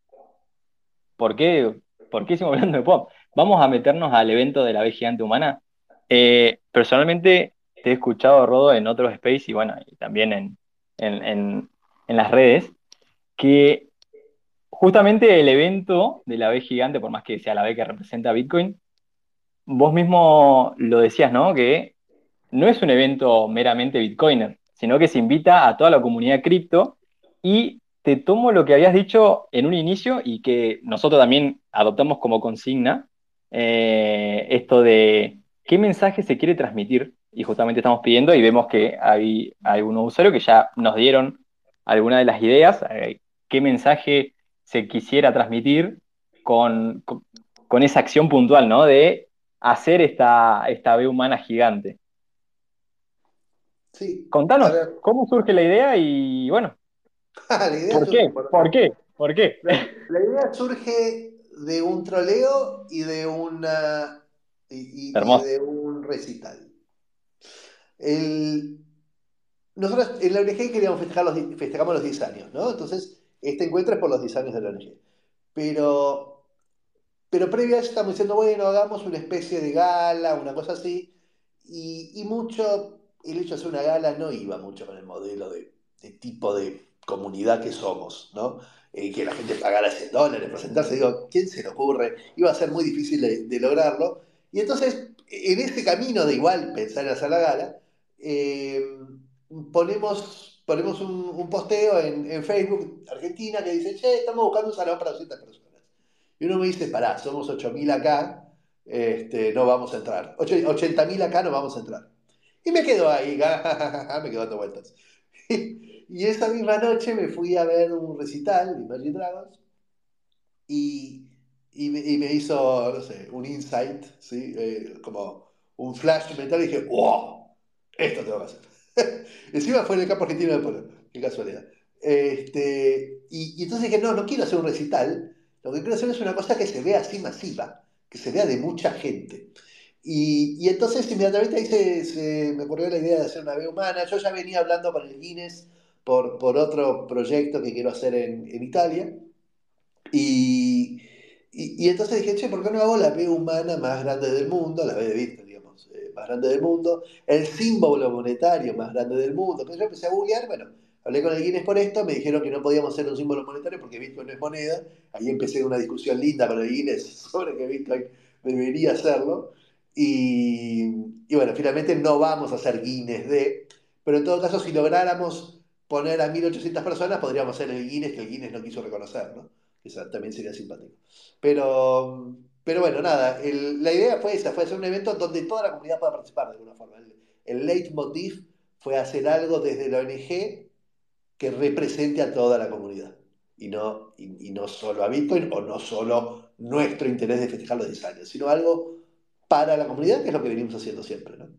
¿por qué, por qué hicimos hablando de pop? Vamos a meternos al evento de la vez gigante humana. Eh, personalmente te he escuchado, Rodo, en otros space y bueno, y también en, en, en, en las redes, que justamente el evento de la vez gigante, por más que sea la vez que representa Bitcoin, vos mismo lo decías, ¿no? Que no es un evento meramente Bitcoiner, sino que se invita a toda la comunidad cripto y te tomo lo que habías dicho en un inicio y que nosotros también adoptamos como consigna, eh, esto de qué mensaje se quiere transmitir y justamente estamos pidiendo y vemos que hay algunos usuarios que ya nos dieron algunas de las ideas, eh, qué mensaje se quisiera transmitir con, con, con esa acción puntual, ¿no? De hacer esta, esta B humana gigante. Sí, Contanos. ¿cómo surge la idea y bueno, la idea ¿por qué? por- ¿Por qué? ¿Por qué? La, idea surge de un troleo y de una y, y- y Hermoso. de un recital. El- nosotros en la ONG queríamos festejar los, festejamos los 10 años, ¿no? Entonces, este encuentro es por los 10 años de la ONG. Pero, pero previo a eso estamos diciendo, bueno, hagamos una especie de gala, una cosa así. Y, mucho, el hecho de hacer una gala no iba mucho con el modelo de, tipo de comunidad que somos, ¿no? Eh, que la gente pagara 100 dólares, presentarse, digo, ¿quién se le ocurre? Iba a ser muy difícil de, lograrlo. Y entonces, en ese camino de igual pensar en hacer la gala, eh, ponemos, ponemos un, un posteo en, en Facebook Argentina que dice, che, estamos buscando un salón para 200 personas. Y uno me dice, pará, somos 8.000 acá, este, no vamos a entrar. Ocho- 80.000 acá no vamos a entrar. Y me quedo ahí, me quedo dando vueltas. Y esa misma noche me fui a ver un recital de Imagine Dragons y, y, me, y me hizo, no sé, un insight, ¿sí? Eh, como un flash mental y dije, wow, esto tengo que hacer. Encima fue en el campo argentino de polo, qué casualidad. Este, y, y entonces dije, no, no quiero hacer un recital, lo que quiero hacer es una cosa que se vea así masiva, que se vea de mucha gente. Y, y entonces inmediatamente ahí se, se me ocurrió la idea de hacer una B humana. Yo ya venía hablando con el Guinness por, por otro proyecto que quiero hacer en, en Italia. Y, y, y entonces dije, che, ¿por qué no hago la B humana más grande del mundo? La B de Bitcoin, digamos, eh, más grande del mundo. El símbolo monetario más grande del mundo. Entonces yo empecé a googlear, bueno, hablé con el Guinness por esto, me dijeron que no podíamos hacer un símbolo monetario porque Bitcoin no es moneda. Ahí empecé una discusión linda con el Guinness sobre que Bitcoin debería hacerlo. Y, y bueno, finalmente no vamos a hacer Guinness de, pero en todo caso, si lográramos poner a 1800 personas, podríamos hacer el Guinness que el Guinness no quiso reconocer, ¿no? Eso también sería simpático. Pero, pero bueno, nada, la idea fue esa, fue hacer un evento donde toda la comunidad pueda participar de alguna forma. El, el leitmotiv fue hacer algo desde la ONG que represente a toda la comunidad y no, y, no solo a Bitcoin o no solo nuestro interés de festejar los 10 años, sino algo para la comunidad, que es lo que venimos haciendo siempre, ¿no?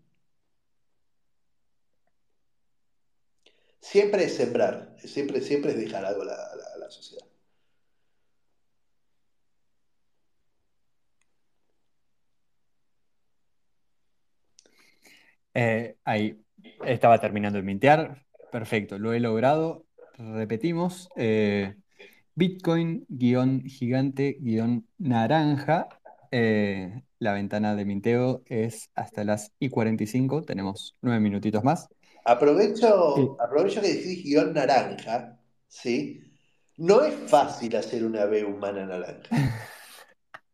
siempre es sembrar, siempre, siempre es dejar algo a la sociedad. Eh, ahí estaba terminando de mintear. Perfecto, lo he logrado. Repetimos. eh, Bitcoin guion gigante guion naranja. Eh, la ventana de minteo es hasta las y 45. Tenemos nueve minutitos más. Aprovecho, aprovecho que decís guion naranja, ¿sí? No es fácil hacer una B humana naranja.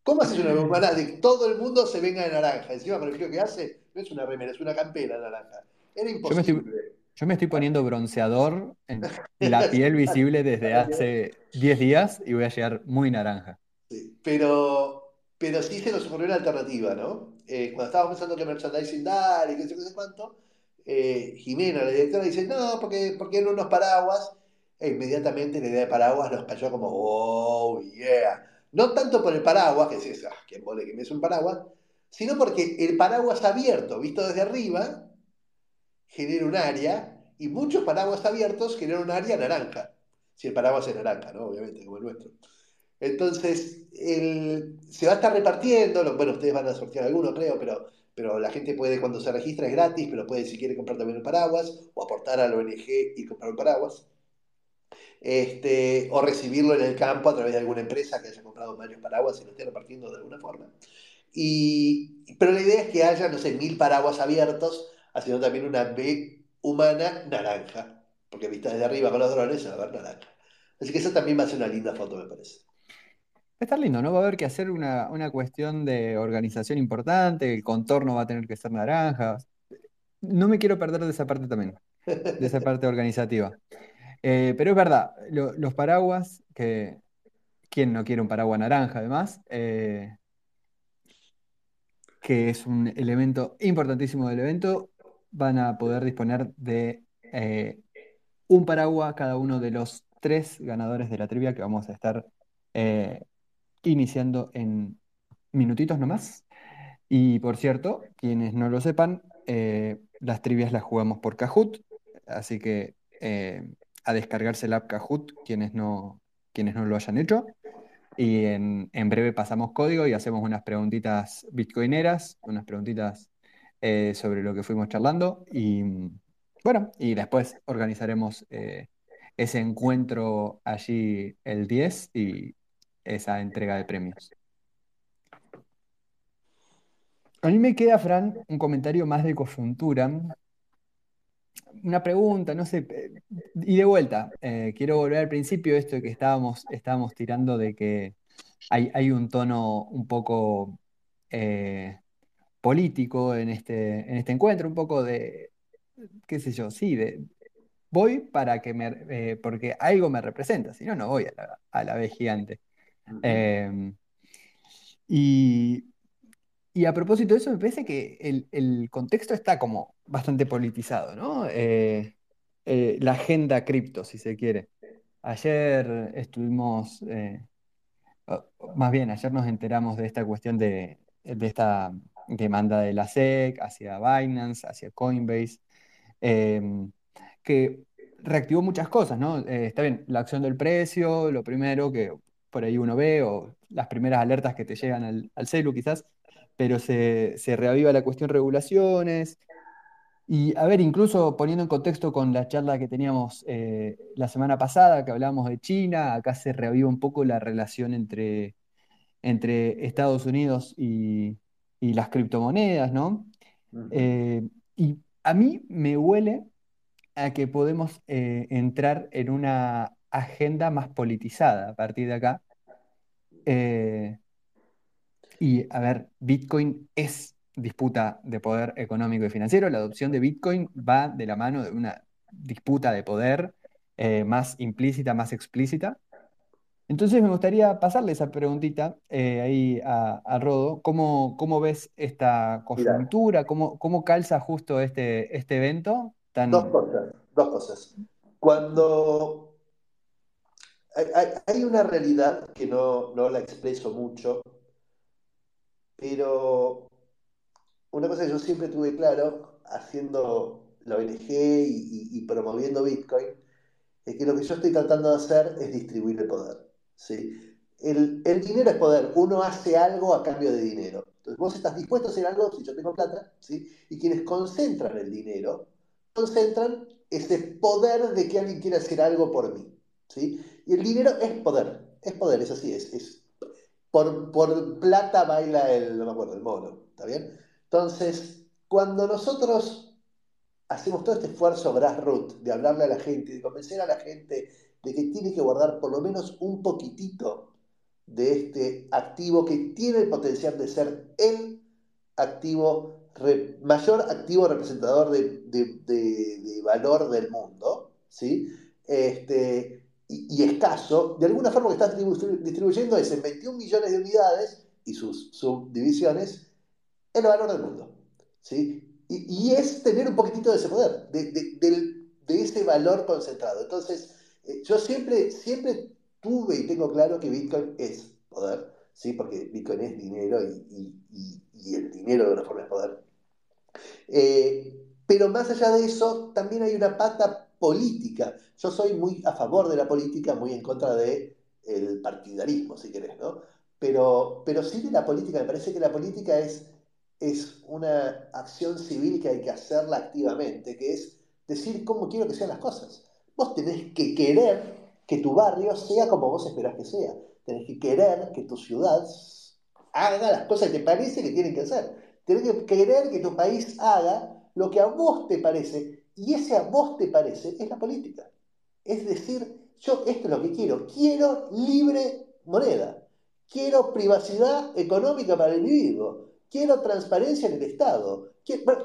¿Cómo haces una B humana de que todo el mundo se venga de naranja? Encima con el frío que hace, no es una remera, es una campera naranja. Era yo me estoy, imposible. Yo me estoy poniendo bronceador en la piel visible desde hace 10 días y voy a llegar muy naranja. Sí, pero, pero sí se nos ocurrió una alternativa, ¿no? Eh, cuando estábamos pensando que merchandising dar y qué sé qué sé cuánto, eh, Jimena, la directora, dice, no, porque, porque no unos paraguas. E inmediatamente la idea de paraguas nos cayó como, oh, yeah. No tanto por el paraguas, que dices, ah, quién vole que me es un paraguas, sino porque el paraguas abierto, visto desde arriba, genera un área, y muchos paraguas abiertos generan un área naranja. Si el paraguas es naranja, ¿no? Obviamente, como el nuestro. Entonces, el- se va a estar repartiendo, bueno, ustedes van a sortear alguno, creo, pero, pero la gente puede, cuando se registra es gratis, pero puede, si quiere, comprar también un paraguas, o aportar al ONG y comprar un paraguas, este, o recibirlo en el campo a través de alguna empresa que haya comprado varios paraguas y lo esté repartiendo de alguna forma. Y, pero la idea es que haya, no sé, mil paraguas abiertos, haciendo también una B humana naranja, porque vista desde arriba con los drones se va a ver naranja. Así que esa también va a ser una linda foto, me parece. Va a estar lindo, ¿no? Va a haber que hacer una, una cuestión de organización importante, el contorno va a tener que ser naranja. No me quiero perder de esa parte también, de esa parte organizativa. Eh, pero es verdad, lo- los paraguas, que quién no quiere un paraguas naranja además, Eh, que es un elemento importantísimo del evento, van a poder disponer de eh, un paraguas cada uno de los tres ganadores de la trivia que vamos a estar eh, iniciando en minutitos nomás. Y por cierto, quienes no lo sepan, eh, las trivias las jugamos por Kahoot, así que a descargarse el app Kahoot quienes no, quienes no lo hayan hecho. Y en, en breve pasamos código y hacemos unas preguntitas bitcoineras, unas preguntitas eh, sobre lo que fuimos charlando. Y mm, bueno, y después organizaremos eh, ese encuentro allí el 10 y esa entrega de premios. A mí me queda, Fran, un comentario más de coyuntura, una pregunta, no sé, eh, y de vuelta, quiero volver al principio, esto que estábamos, estábamos tirando de que hay, hay un tono un poco político en este, en este encuentro, un poco de, qué sé yo, sí, de voy para que me, eh, porque algo me representa, si no, no voy a la, a la vez gigante. Eh, y, y a propósito de eso, me parece que el, el contexto está como bastante politizado, ¿no? Eh, eh, la agenda cripto, si se quiere. Ayer estuvimos, más bien, ayer nos enteramos de esta cuestión de, de esta demanda de la SEC hacia Binance, hacia Coinbase, eh, que reactivó muchas cosas, ¿no? Eh, está bien, la acción del precio, lo primero que por ahí uno ve, o las primeras alertas que te llegan al, al celu quizás, pero se, se reaviva la cuestión regulaciones. Y a ver, incluso poniendo en contexto con la charla que teníamos eh, la semana pasada, que hablábamos de China, acá se reaviva un poco la relación entre, entre Estados Unidos y, y las criptomonedas, ¿no? Eh, y a mí me huele a que podemos eh, entrar en una agenda más politizada a partir de acá. Eh, y a ver, Bitcoin es disputa de poder económico y financiero. La adopción de Bitcoin va de la mano de una disputa de poder eh, más implícita, más explícita. Entonces me gustaría pasarle esa preguntita eh, ahí a, a Rodo. ¿Cómo, cómo ves esta coyuntura? ¿Cómo, cómo calza justo este, este evento dos tan... cosas, dos cosas. Cuando hay, hay- hay una realidad que no, no la expreso mucho, pero una cosa que yo siempre tuve claro, haciendo la ONG y, promoviendo Bitcoin, es que lo que yo estoy tratando de hacer es distribuir el poder. ¿Sí? El, dinero es poder, uno hace algo a cambio de dinero. Entonces vos estás dispuesto a hacer algo si yo tengo plata, ¿sí? y quienes concentran el dinero, concentran ese poder de que alguien quiere hacer algo por mí. ¿sí? Y el dinero es poder, es poder, es así, es, es por, por plata baila el, no me acuerdo, el mono, ¿está bien? Entonces, cuando nosotros hacemos todo este esfuerzo grassroots de hablarle a la gente, de convencer a la gente de que tiene que guardar por lo menos un poquitito de este activo que tiene el potencial de ser el activo, mayor activo representador de, valor del mundo, ¿sí? Este, y, escaso, de alguna forma que está distribuyendo es en 21 millones de unidades y sus subdivisiones el valor del mundo. ¿sí? Y, es tener un poquitito de ese poder, de, ese valor concentrado. Entonces, yo siempre, siempre tuve y tengo claro que Bitcoin es poder, ¿sí? porque Bitcoin es dinero y, el dinero de una forma es poder. Eh, pero más allá de eso, también hay una pata política. Yo soy muy a favor de la política, muy en contra del el partidarismo, si querés, ¿no? Pero, pero sí de la política, me parece que la política es es una acción civil que hay que hacerla activamente, que es decir cómo quiero que sean las cosas. Vos tenés que querer que tu barrio sea como vos esperás que sea. Tenés que querer que tu ciudad haga las cosas que te parece que tienen que hacer. Tenés que querer que tu país haga lo que a vos te parece. Y ese a vos te parece es la política. Es decir, yo esto es lo que quiero. Quiero libre moneda. Quiero privacidad económica para el individuo quiero transparencia en el Estado.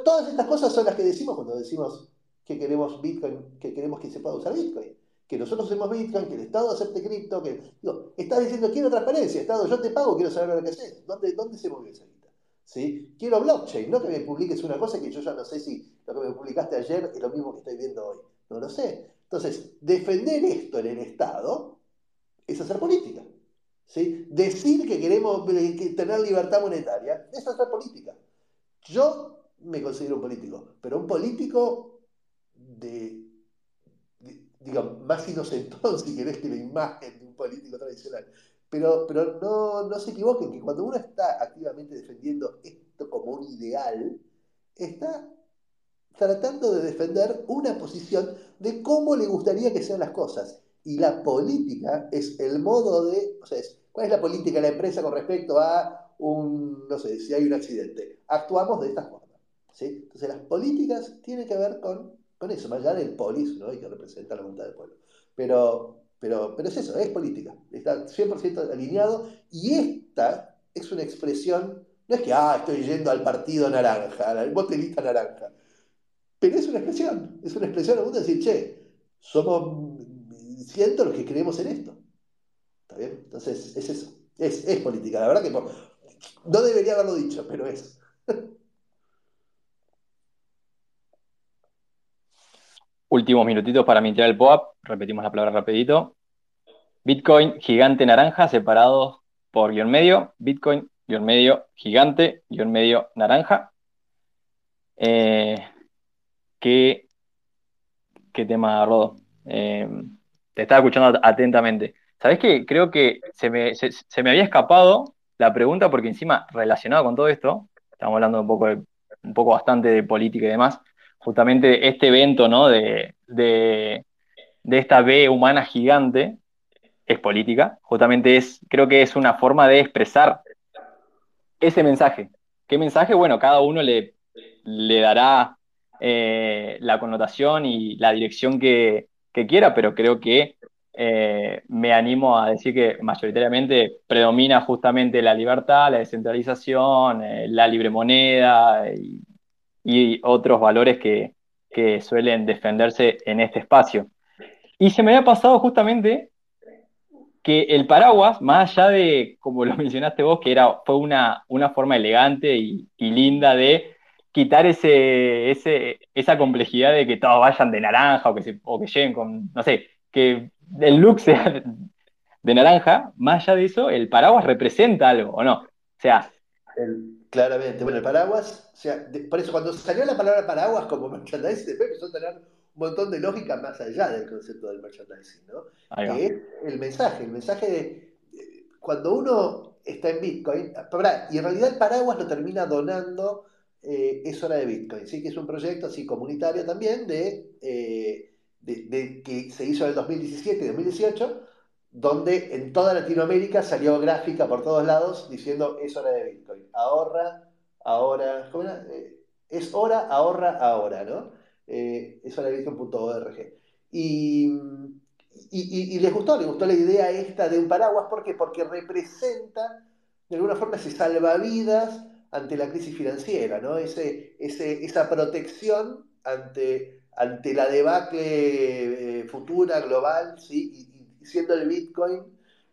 todas estas cosas son las que decimos cuando decimos que queremos Bitcoin, que queremos que se pueda usar Bitcoin. Que nosotros usemos Bitcoin, que el Estado acepte cripto, que. Digo, estás diciendo quiero transparencia, Estado, yo te pago, quiero saber lo que haces. ¿Dónde, dónde se mueve esa guita? ¿Sí? Quiero blockchain, no que me publiques una cosa que yo ya no sé si lo que me publicaste ayer es lo mismo que estoy viendo hoy. No lo sé. Entonces, defender esto en el Estado es hacer política. Decir que queremos tener libertad monetaria es hacer política. Yo me considero un político, pero un político de, digamos, más inocentón, si querés, que la imagen de un político tradicional. Pero, pero no, no se equivoquen, que cuando uno está activamente defendiendo esto como un ideal, está tratando de defender una posición de cómo le gustaría que sean las cosas. Y la política es el modo de, o sea, ¿cuál es la política de la empresa con respecto a un, no sé, si hay un accidente? Actuamos de esta forma. ¿sí? Entonces las políticas tienen que ver con, con eso, más allá del polis, ¿no? Y que representa la voluntad del pueblo. Pero, pero, pero es eso, es política. Está 100% alineado y esta es una expresión, no es que, ah, estoy yendo al partido naranja, al botelista naranja. Pero es una expresión, es una expresión al mundo de decir, che, somos siento los que creemos en esto. ¿Está bien? Entonces, es eso. Es, política. La verdad que no debería haberlo dicho, pero es. Últimos minutitos para mintiar el POAP. Repetimos la palabra rapidito. Bitcoin, gigante naranja, separados por guion medio. Bitcoin, guion medio, gigante, guion medio, naranja. Eh, ¿qué, ¿Qué tema, Rodo? Eh, te estaba escuchando atentamente. ¿Sabés qué? Creo que se me, había escapado la pregunta porque encima relacionado con todo esto, estamos hablando un poco, un poco bastante de política y demás, justamente este evento, ¿no? De, de, esta B humana gigante es política, justamente es, creo que es una forma de expresar ese mensaje. ¿Qué mensaje? Bueno, cada uno le, le dará eh, la connotación y la dirección que, que quiera, pero creo que eh, me animo a decir que mayoritariamente predomina justamente la libertad, la descentralización, eh, la libre moneda y, otros valores que, suelen defenderse en este espacio. Y se me había pasado justamente que el paraguas, más allá de, como lo mencionaste vos, que era, fue una, una forma elegante y linda de quitar ese, ese, esa complejidad de que todos vayan de naranja o que, se, o que lleguen con, no sé, que el look sea de naranja, más allá de eso, el paraguas representa algo, ¿o no? O sea, claramente. Bueno, el paraguas, o sea, de- por eso cuando salió la palabra paraguas como merchandising, después empezó a tener un montón de lógica más allá del concepto del merchandising, ¿no? Que es el mensaje, el mensaje de eh, cuando uno está en Bitcoin, pará, y en realidad el paraguas lo termina donando eh, Es Hora de Bitcoin, ¿sí? Que es un proyecto así comunitario también de, eh, de- de- que se hizo en el 2017 y 2018 donde en toda Latinoamérica salió gráfica por todos lados diciendo es hora de Bitcoin. Ahorra, ahora. Eh, es hora, ahorra, ahora, ¿no? Eh, es hora de Bitcoin.org. Y, les gustó, les gustó la idea esta de un paraguas, ¿por qué? Porque representa de alguna forma ese salvavidas ante la crisis financiera, ¿no? Ese- esa protección ante, ante la debacle eh, futura, global, ¿sí? Siendo el Bitcoin,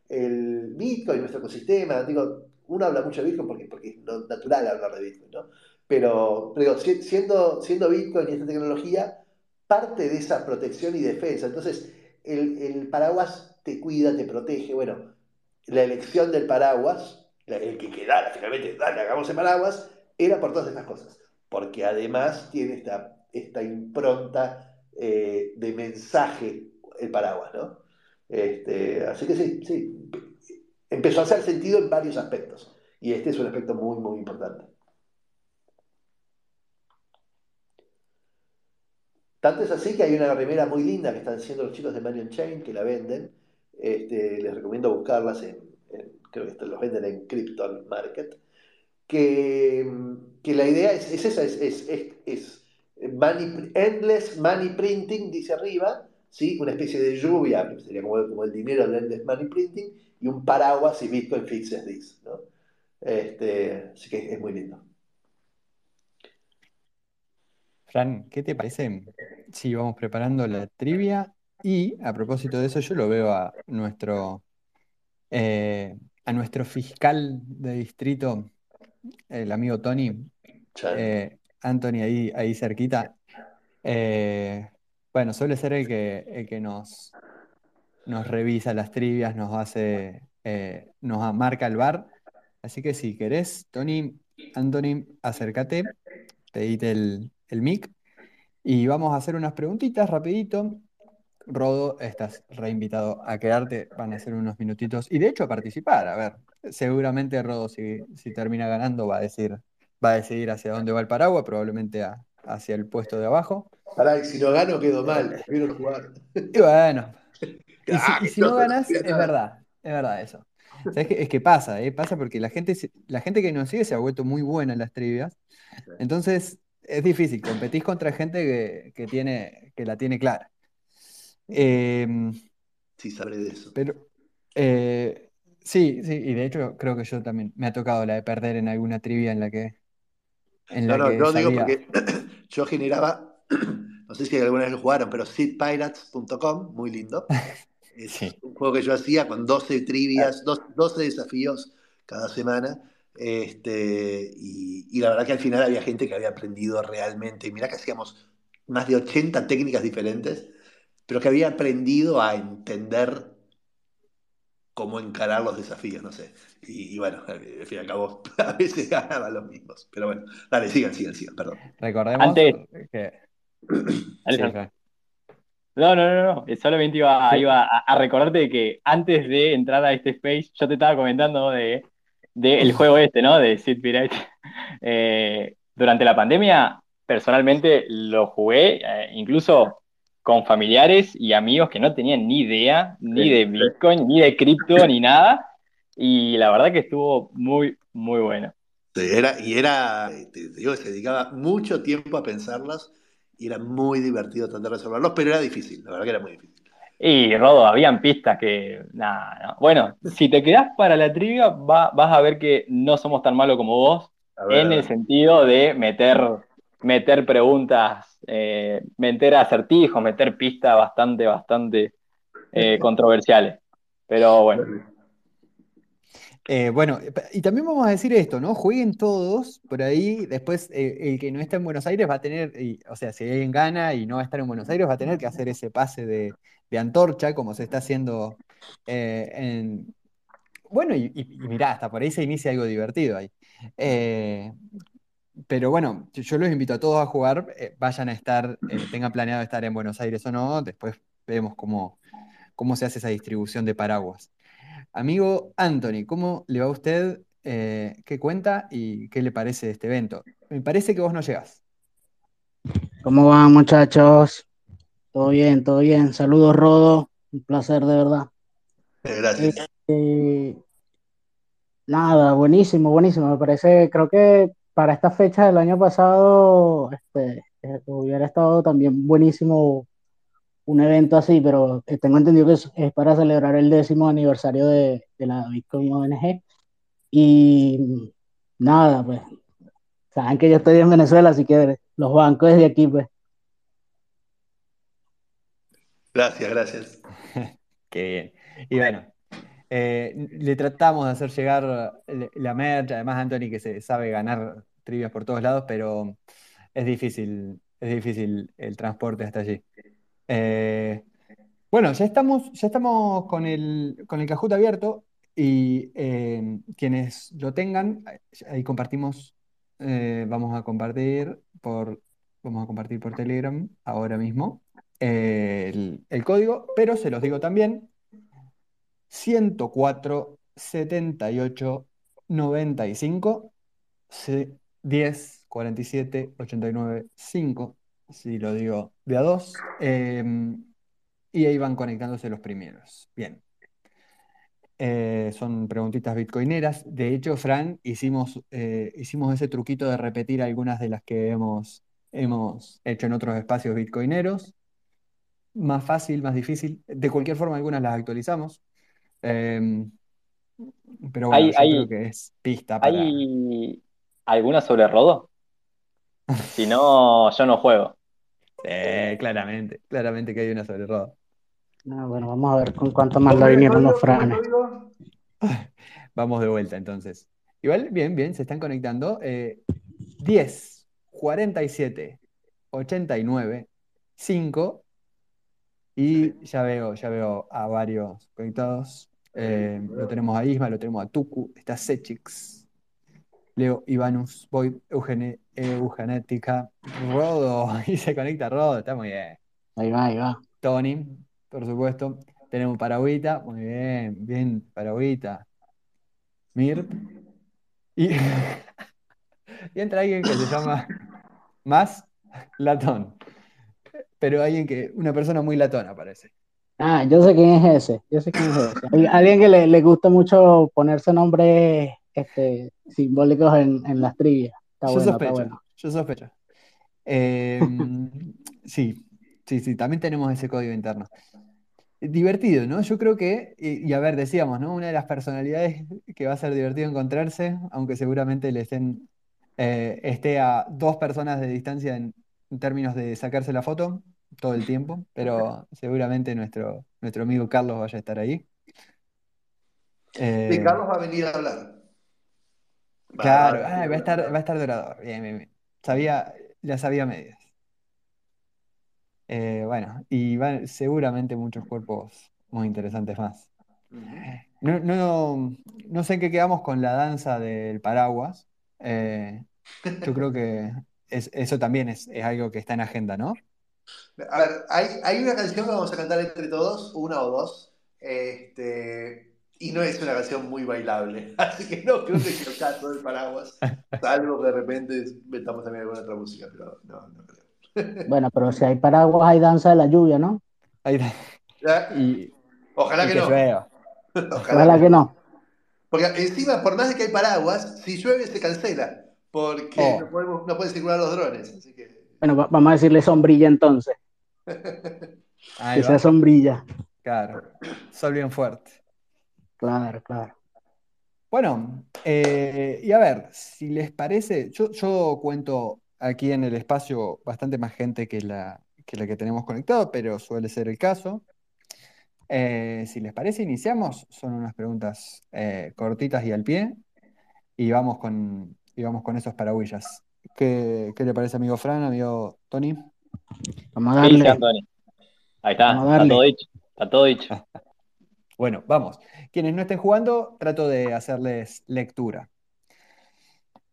el Bitcoin, nuestro ecosistema, digo, uno habla mucho de Bitcoin porque, porque es natural hablar de Bitcoin, ¿no? Pero, digo, si- siendo, siendo Bitcoin y esta tecnología, parte de esa protección y defensa. Entonces, el, paraguas te cuida, te protege. Bueno, la elección del paraguas, el que quedara finalmente, dale, hagamos el paraguas, era por todas estas cosas. Porque además tiene esta, esta impronta eh, de mensaje el paraguas, ¿no? Este, así que sí, sí. Empezó a hacer sentido en varios aspectos. Y este es un aspecto muy, muy importante. Tanto es así que hay una remera muy linda que están haciendo los chicos de Manion Chain que la venden. Este, les recomiendo buscarlas en, creo que los venden en Krypton Market. Que, la idea es, es esa, es, es, es- es endless money printing, dice arriba, ¿sí? Una especie de lluvia, que sería como, como el dinero del endless money printing, y un paraguas y Bitcoin fixes this, ¿no? Este, así que es muy lindo. Fran, ¿qué te parece si vamos preparando la trivia? Y a propósito de eso, yo lo veo a nuestro, eh, a nuestro fiscal de distrito, el amigo Tony, eh, Anthony ahí, ahí cerquita. Eh, bueno, suele ser el que, el que nos, nos revisa las trivias, nos hace, eh, nos marca el bar. Así que si querés, Tony, Anthony, acércate, pedite el, el mic y vamos a hacer unas preguntitas rapidito. Rodo, estás reinvitado a quedarte, van a ser unos minutitos y de hecho a participar. A ver, seguramente Rodo, si, si termina ganando, va a decir, va a decidir hacia dónde va el paraguas, probablemente a- hacia el puesto de abajo. Pará, si no gano quedo mal, prefiero jugar. Y bueno, y si, y qué si no ganas, es verdad, es verdad eso. ¿Sabes qué? Es que pasa, ¿eh? Pasa porque la gente, la gente que nos sigue se ha vuelto muy buena en las trivias. Entonces es difícil, competís contra gente que, que tiene, que la tiene clara. Em, Sí, sabré de eso. pero eh, sí, sí, y de hecho creo que yo también me ha tocado la de perder en alguna trivia en la que, en No, la no, que yo digo porque yo generaba, no sé si alguna vez lo jugaron, pero seedpirates.com, muy lindo. Es Sí. un juego que yo hacía con 12 trivias, dos- 12 desafíos cada semana. Este, y, y la verdad que al final había gente que había aprendido realmente. Y mirá que hacíamos más de 80 técnicas diferentes, pero que había aprendido a entender cómo encarar los desafíos, no sé. Y, y bueno, al fin y al cabo, a veces ganaban los mismos. Pero bueno, dale, sigan, sigan, sigan, perdón. Recordemos Antes- que... No, no, no, no. Solamente iba, Sí. iba a, a recordarte que antes de entrar a este space, yo te estaba comentando de, de el juego este, ¿no? De Seed Pirate. Eh, durante la pandemia, personalmente lo jugué, eh, incluso con familiares y amigos que no tenían ni idea, ni de Bitcoin, ni de cripto, ni nada. Y la verdad que estuvo muy, muy bueno. Era, y era, te, digo, se dedicaba mucho tiempo a pensarlas y era muy divertido tratar de resolverlos, pero era difícil, la verdad que era muy difícil. Y Rodo, habían pistas que. Nada, no. Bueno, si te quedás para la trivia, va- vas a ver que no somos tan malos como vos, en el sentido de meter, meter preguntas, eh, meter acertijos, meter pistas bastante, bastante eh, controversiales. Pero bueno, Eh, bueno, y también vamos a decir esto, ¿no? Jueguen todos, por ahí después eh, el que no está en Buenos Aires va a tener, o sea, si alguien gana y no va a estar en Buenos Aires, va a tener que hacer ese pase de, antorcha, como se está haciendo eh, en, bueno, y, y, mirá, hasta por ahí se inicia algo divertido ahí. Eh, pero bueno, yo- los invito a todos a jugar, eh, vayan a estar, eh, tengan planeado estar en Buenos Aires o no, después vemos cómo, cómo se hace esa distribución de paraguas. Amigo Anthony, ¿cómo le va a usted? Eh, ¿qué cuenta y qué le parece este evento? Me parece que vos no llegás. ¿Cómo van, muchachos? Todo bien, todo bien. Saludos, Rodo. Un placer, de verdad. Eh, Gracias. Eh, nada, buenísimo, buenísimo. Me parece, creo que para esta fecha del año pasado, este, eh, hubiera estado también buenísimo un evento así, pero tengo entendido que es, es para celebrar el décimo aniversario de, de la Bitcoin ONG. Y nada, pues, saben que yo estoy en Venezuela, así que los bancos desde aquí, pues. Gracias, gracias. Qué bien. Y bueno, eh, le tratamos de hacer llegar la merch, además Anthony que se sabe ganar trivias por todos lados, pero es difícil, es difícil el transporte hasta allí. Eh, bueno, ya estamos, ya con el, con abierto y eh, quienes lo tengan, ahí compartimos, eh, vamos a compartir por, vamos Telegram ahora mismo el, código, pero se los digo también, 104 78 95 C- 10 47 89 5, si lo digo de a dos, eh, y ahí van conectándose los primeros. Bien. Eh, son preguntitas bitcoineras. De hecho, Fran, hicimos, eh, hicimos ese truquito de repetir algunas de las que hemos, hemos hecho en otros espacios bitcoineros. Más fácil, más difícil. De cualquier forma, algunas las actualizamos. Eh, pero bueno, ¿Hay, yo creo que es pista para. hay alguna sobre Rodo? Si no, yo no juego. Eh, claramente, claramente que hay una sobre roda. Ah, bueno, vamos a ver con cuánto más la vinieron los franes. Vamos de vuelta entonces. Igual, bien, bien, se están conectando. Eh, 10, 47, 89, 5. Y ya veo, ya veo a varios conectados. Eh, lo tenemos a Isma, lo tenemos a Tuku, está Sechix, Leo, Ivanus, Void, Eugene, Eugenética, Rodo, y se conecta Rodo, está muy bien. Ahí va, ahí va. Tony, por supuesto. Tenemos Paragüita, muy bien, bien, Paragüita. Mirp. Y, y entra alguien que se llama Más Latón. Pero alguien que, una persona muy latona parece. Ah, yo sé quién es ese. Yo sé quién es ese. Alguien que le, le gusta mucho ponerse nombres este, simbólicos en, en las trivias. Está Yo bueno, está sospecho, bueno. yo sospecho. Eh, sí, sí, sí, también tenemos ese código interno. Divertido, ¿no? Yo creo que, y, y a ver, decíamos, ¿no? Una de las personalidades que va a ser divertido encontrarse, aunque seguramente le estén, eh, esté a dos personas de distancia en, en términos de sacarse la foto todo el tiempo, pero seguramente nuestro, nuestro amigo Carlos vaya a estar ahí. Sí, Eh, Carlos va a venir a hablar. Claro, va a ah, venir va a estar, va a estar dorado. Bien, bien, bien. Sabía, ya sabía medias. Eh, bueno, y van seguramente muchos cuerpos muy interesantes más. No, no, no sé en qué quedamos con la danza del paraguas. Eh, yo creo que es- eso también es, es algo que está en agenda, ¿no? A ver, hay, hay una canción que vamos a cantar entre todos, una o dos, este, y no es una canción muy bailable, así que no creo que sea el caso del paraguas, salvo que de repente metamos también alguna otra música, pero no, no creo. Bueno, pero si hay paraguas, hay danza de la lluvia, ¿no? Ya, Y, Ojalá y que que no, llueva. ojalá Ojalá que que no. no. Porque encima, por más de que hay paraguas, si llueve se cancela, porque no Oh, podemos, no pueden circular los drones, así que... Bueno, va- vamos a decirle sombrilla entonces. ahí Que sea sombrilla. Claro. Sol bien fuerte. Claro, claro. Bueno, eh, y a ver, si les parece, yo, yo cuento aquí en el espacio bastante más gente que la, que la que tenemos conectado, pero suele ser el caso. Eh, si les parece, iniciamos. Son unas preguntas eh, cortitas y al pie, y vamos con, y vamos con esos paraguillas. ¿Qué, qué le parece, amigo Fran, amigo Tony? Vamos a. Ahí está, Vamos a está todo dicho. Está todo dicho. Bueno, vamos. Quienes no estén jugando, trato de hacerles lectura.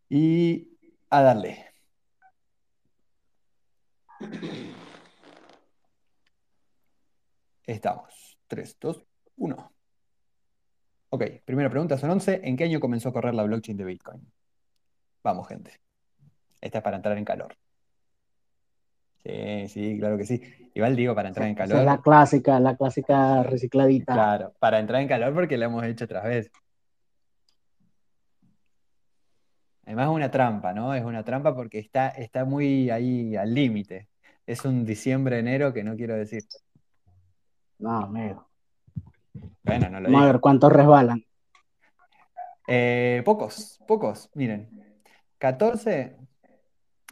Y a darle. Estamos. 3, 2, 1. Ok, primera pregunta, son 11. ¿En qué año comenzó a correr la blockchain de Bitcoin? Vamos, gente. Esta es para entrar en calor. Sí, sí, claro que sí. Igual digo para entrar en Esa es calor. la clásica, la clásica recicladita. Claro, para entrar en calor porque lo hemos hecho otras veces. Además es una trampa, ¿no? Es una trampa porque está, está muy ahí al límite. Es un diciembre, enero que no quiero decir. No, amigo. Bueno, no lo Vamos a dije. ver cuántos resbalan. Eh, pocos, pocos. Miren, 14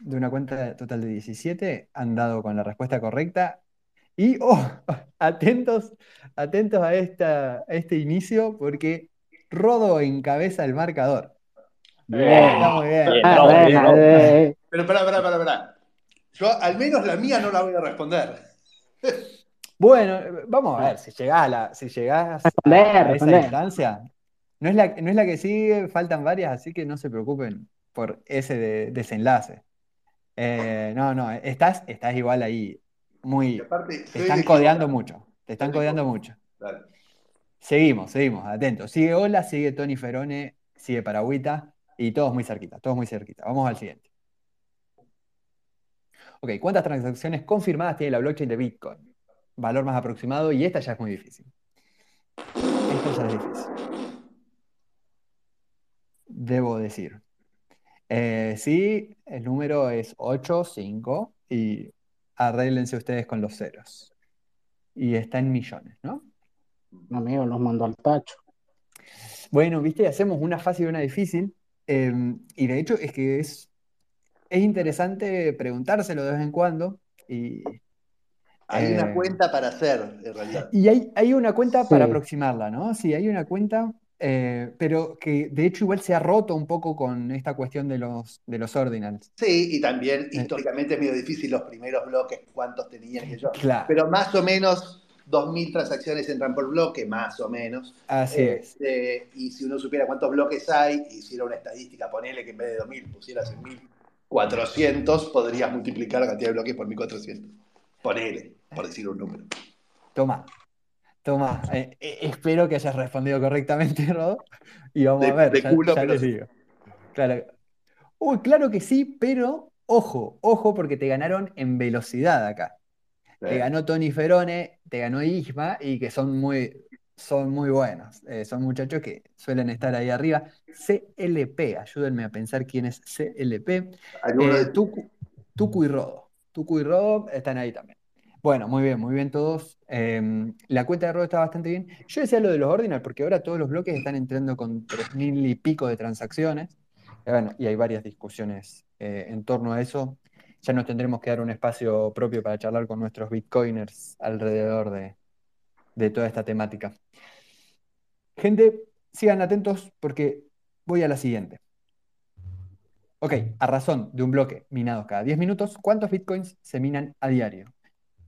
de una cuenta total de 17 han dado con la respuesta correcta. Y, oh, atentos, atentos a, esta, a este inicio porque Rodo encabeza el marcador. Bien. Está muy bien. Bien, Ah, bien, eh, Pero pará, pará, pará, pará. Yo al menos la mía no la voy a responder. Bueno, vamos a ver, si llegás a, la, si llegás Responder, a esa responder. instancia, no es la, no es la que sigue, faltan varias, así que no se preocupen por ese de- desenlace. Eh, no, no, estás, estás igual ahí, muy, aparte, te están codeando mucho, te están codeando mucho. Dale. Seguimos, seguimos, atentos. Sigue Ola, sigue Tony Ferone, sigue Paragüita y todos muy cerquita, todos muy cerquita. Vamos al siguiente. Ok, ¿cuántas transacciones confirmadas tiene la blockchain de Bitcoin? Valor más aproximado y esta ya es muy difícil. Esta ya es difícil. Debo decir. Eh, sí, el número es 8, 5 y arréglense ustedes con los ceros. Y está en millones, ¿no? Amigo, los mandó al tacho. Bueno, viste, hacemos una fácil y una difícil. eh, y de hecho es que es, es interesante preguntárselo de vez en cuando. Y, Hay una Eh, cuenta para hacer, en realidad. y hay, hay una cuenta para aproximarla, ¿no? Sí, hay una cuenta, eh, pero que de hecho igual se ha roto un poco con esta cuestión de los, de los ordinals. Sí, y también Eh. históricamente es medio difícil los primeros bloques, cuántos tenían yo. Claro, Pero más o menos 2.000 transacciones entran por bloque, más o menos. así es. Este, y si uno supiera cuántos bloques hay, hiciera una estadística, ponele que en vez de 2.000 pusieras en 1.400, podrías multiplicar la cantidad de bloques por 1.400. Ponele, por decir un número. Toma, toma. Eh, eh, espero que hayas respondido correctamente, Rodo. Y vamos De- a ver, de ya, culo, ya pero les digo. Claro. Uy, claro que sí, pero ojo, ojo, porque te ganaron en velocidad acá. Te ganó Tony Ferone, te ganó Isma y que son muy, son muy buenos. Eh, son muchachos que suelen estar ahí arriba. CLP, ayúdenme a pensar quién es CLP. Eh, Tucu y Rodo. Tucu y Rodo están ahí también. Bueno, muy bien, muy bien todos. Eh, la cuenta de Rodo está bastante bien. Yo decía lo de los ordinals porque ahora todos los bloques están entrando con 3.000 y pico de transacciones. Bueno, y hay varias discusiones eh, en torno a eso. Ya nos tendremos que dar un espacio propio para charlar con nuestros bitcoiners alrededor de, de toda esta temática. Gente, sigan atentos porque voy a la siguiente. Ok, a razón de un bloque minado cada 10 minutos, ¿cuántos bitcoins se minan a diario?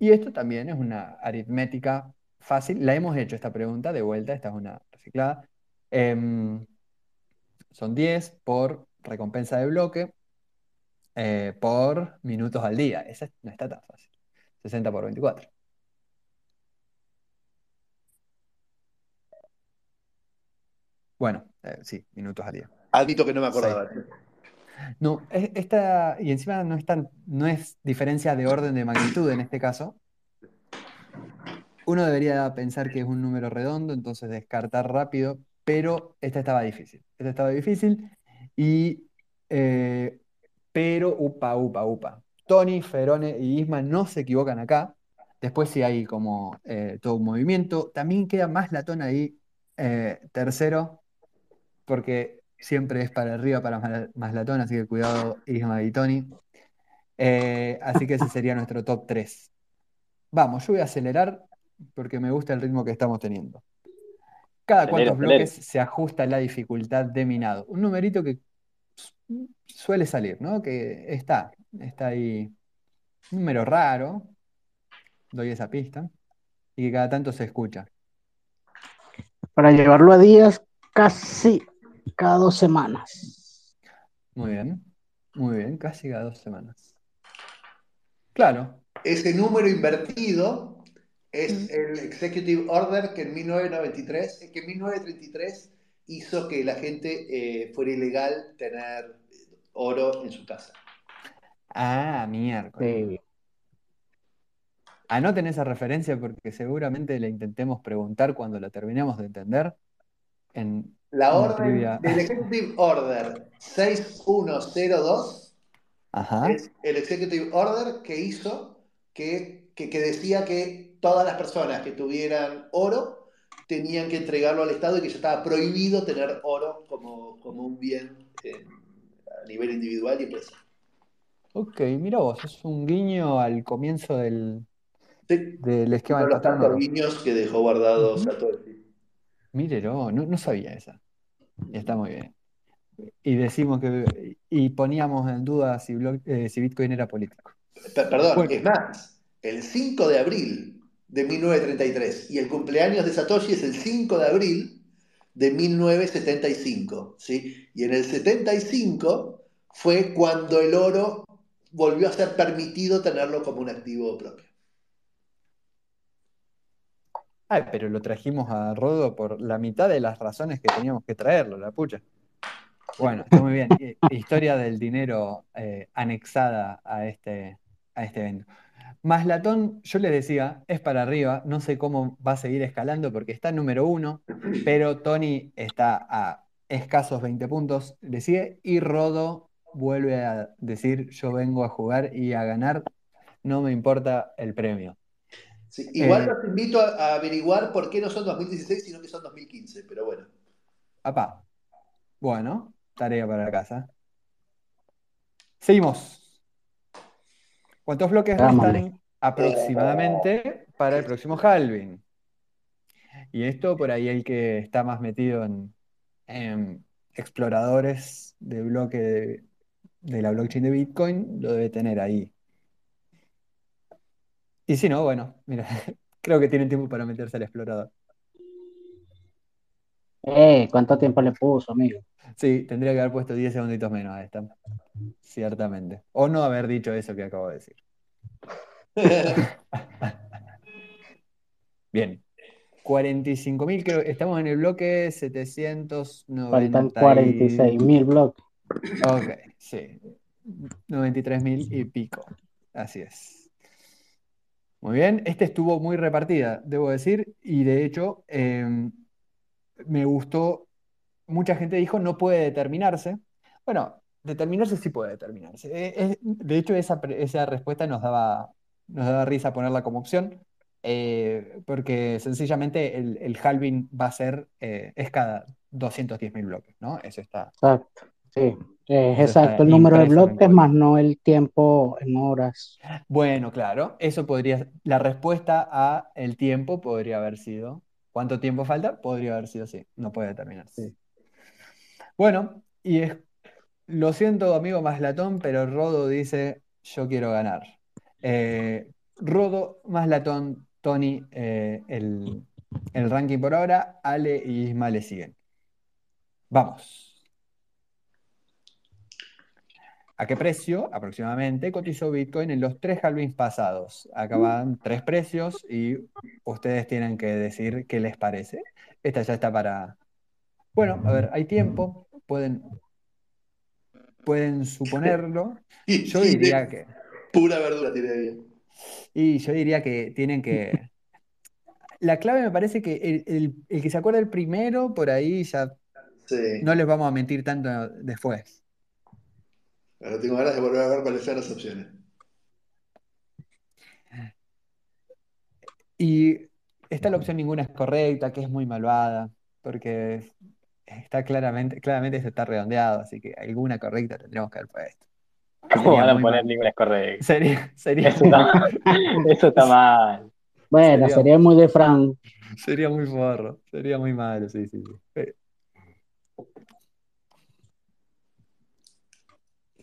Y esto también es una aritmética fácil. La hemos hecho esta pregunta de vuelta, esta es una reciclada. Em, son 10 por recompensa de bloque eh, por minutos al día. Esa no está tan fácil. 60 por 24. Bueno, eh, sí, minutos al día. Admito que no me acordaba. No, es- esta, y encima no es tan, no es diferencia de orden de magnitud en este caso. Uno debería pensar que es un número redondo, entonces descartar rápido, pero esta estaba difícil. Esta estaba difícil y eh, pero upa, upa, upa. Tony, Ferone y Isma no se equivocan acá. Después sí hay como eh, todo un movimiento. También queda más latón ahí, eh, tercero, porque siempre es para arriba para más, más latón, así que cuidado Isma y Tony. Eh, así que ese sería nuestro top 3. Vamos, yo voy a acelerar porque me gusta el ritmo que estamos teniendo. Cada acelere. bloques se ajusta la dificultad de minado. Un numerito que su- suele salir, ¿no? Que está, está ahí. Número raro, doy esa pista, y que cada tanto se escucha. para llevarlo a días casi cada dos semanas. Muy bien, muy bien, casi cada dos semanas. Claro, Ese número invertido es Mm. el Executive Order que en 1993, que en 1933 hizo que la gente eh, fuera ilegal tener oro en su casa. ah, miércoles. Sí. Anoten esa referencia porque seguramente la intentemos preguntar cuando la terminemos de entender en La orden del Executive Order 6102 Ajá. es el Executive Order que hizo que, que, que decía que todas las personas que tuvieran oro tenían que entregarlo al Estado y que ya estaba prohibido tener oro como, como un bien eh, a nivel individual y empresa. Ok, mira vos, es un guiño al comienzo del, Sí, del esquema uno de los tantos guiños que dejó guardados a todo el. Mírelo, no, no sabía esa. Y está muy bien. Y decimos que, y poníamos en duda si, eh, si Bitcoin era político. Per- Perdón, Bueno, es más, el 5 de abril de 1933 y el cumpleaños de Satoshi es el 5 de abril de 1975, ¿sí? Y en el 75 fue cuando el oro volvió a ser permitido tenerlo como un activo propio. Ay, pero lo trajimos a Rodo por la mitad de las razones que teníamos que traerlo, la pucha. Bueno, está muy bien. I- Historia del dinero eh, anexada a este, a este evento. Maslatón, yo les decía, es para arriba, no sé cómo va a seguir escalando porque está número uno, pero Tony está a escasos 20 puntos, le sigue, y Rodo vuelve a decir, yo vengo a jugar y a ganar, no me importa el premio. Sí, igual Eh, los invito a, a averiguar por qué no son 2016, sino que son 2015, pero bueno. apá, bueno, tarea para la casa. Seguimos. ¿Cuántos bloques restan aproximadamente para el próximo halving? Y esto por ahí el que está más metido en, en exploradores de bloque de, de la blockchain de Bitcoin lo debe tener ahí. Y si no, bueno, mira, creo que tienen tiempo para meterse al explorador. Eh, ¿cuánto tiempo le puso, amigo? Sí, tendría que haber puesto 10 segunditos menos a esta, ciertamente. O no haber dicho eso que acabo de decir. Bien. 45.000, creo, estamos en el bloque 790 Faltan y- 46 mil bloques. Ok, sí. 93.000 y pico. Así es. Muy bien. Este estuvo muy repartida, debo decir, y de hecho eh, me gustó. Mucha gente dijo no puede determinarse. Bueno, determinarse sí puede determinarse. Eh, de hecho, esa, respuesta nos daba, nos daba risa ponerla como opción, eh, porque sencillamente el, halving va a ser, es cada 210.000 bloques, ¿no? Eso está, Exacto. Sí, está exacto el número de bloques más no el tiempo en horas. Bueno, claro, eso podría, la respuesta a el tiempo podría haber sido, ¿cuánto tiempo falta? Podría haber sido sí, no puede determinarse. Sí. Bueno, y es, lo siento, amigo Maslatón, pero Rodo dice, yo quiero ganar. Eh, Rodo, Maslatón, Tony, eh, el, el ranking por ahora, Ale y Isma le siguen. Vamos. ¿A qué precio aproximadamente cotizó Bitcoin en los tres halvings pasados? Acá van tres precios y ustedes tienen que decir qué les parece. Esta ya está para... Bueno, a ver, hay tiempo, pueden, pueden suponerlo. Y Yo diría que... Pura verdura tiene ahí. Y yo diría que tienen que... La clave me parece que el, el- el que se acuerda el primero, por ahí ya Sí. no les vamos a mentir tanto después. Ahora tengo ganas de volver a ver cuáles son las opciones. Y está la opción ninguna es correcta, que es muy malvada, porque está claramente, claramente esto está redondeado, así que alguna correcta tendríamos que haber puesto. ¿Cómo van a poner mal. ninguna es correcta? Sería, sería, Eso está, eso está mal. Bueno, Sería- sería muy de Fran. sería muy forro, sería muy malo, sí, sí, sí.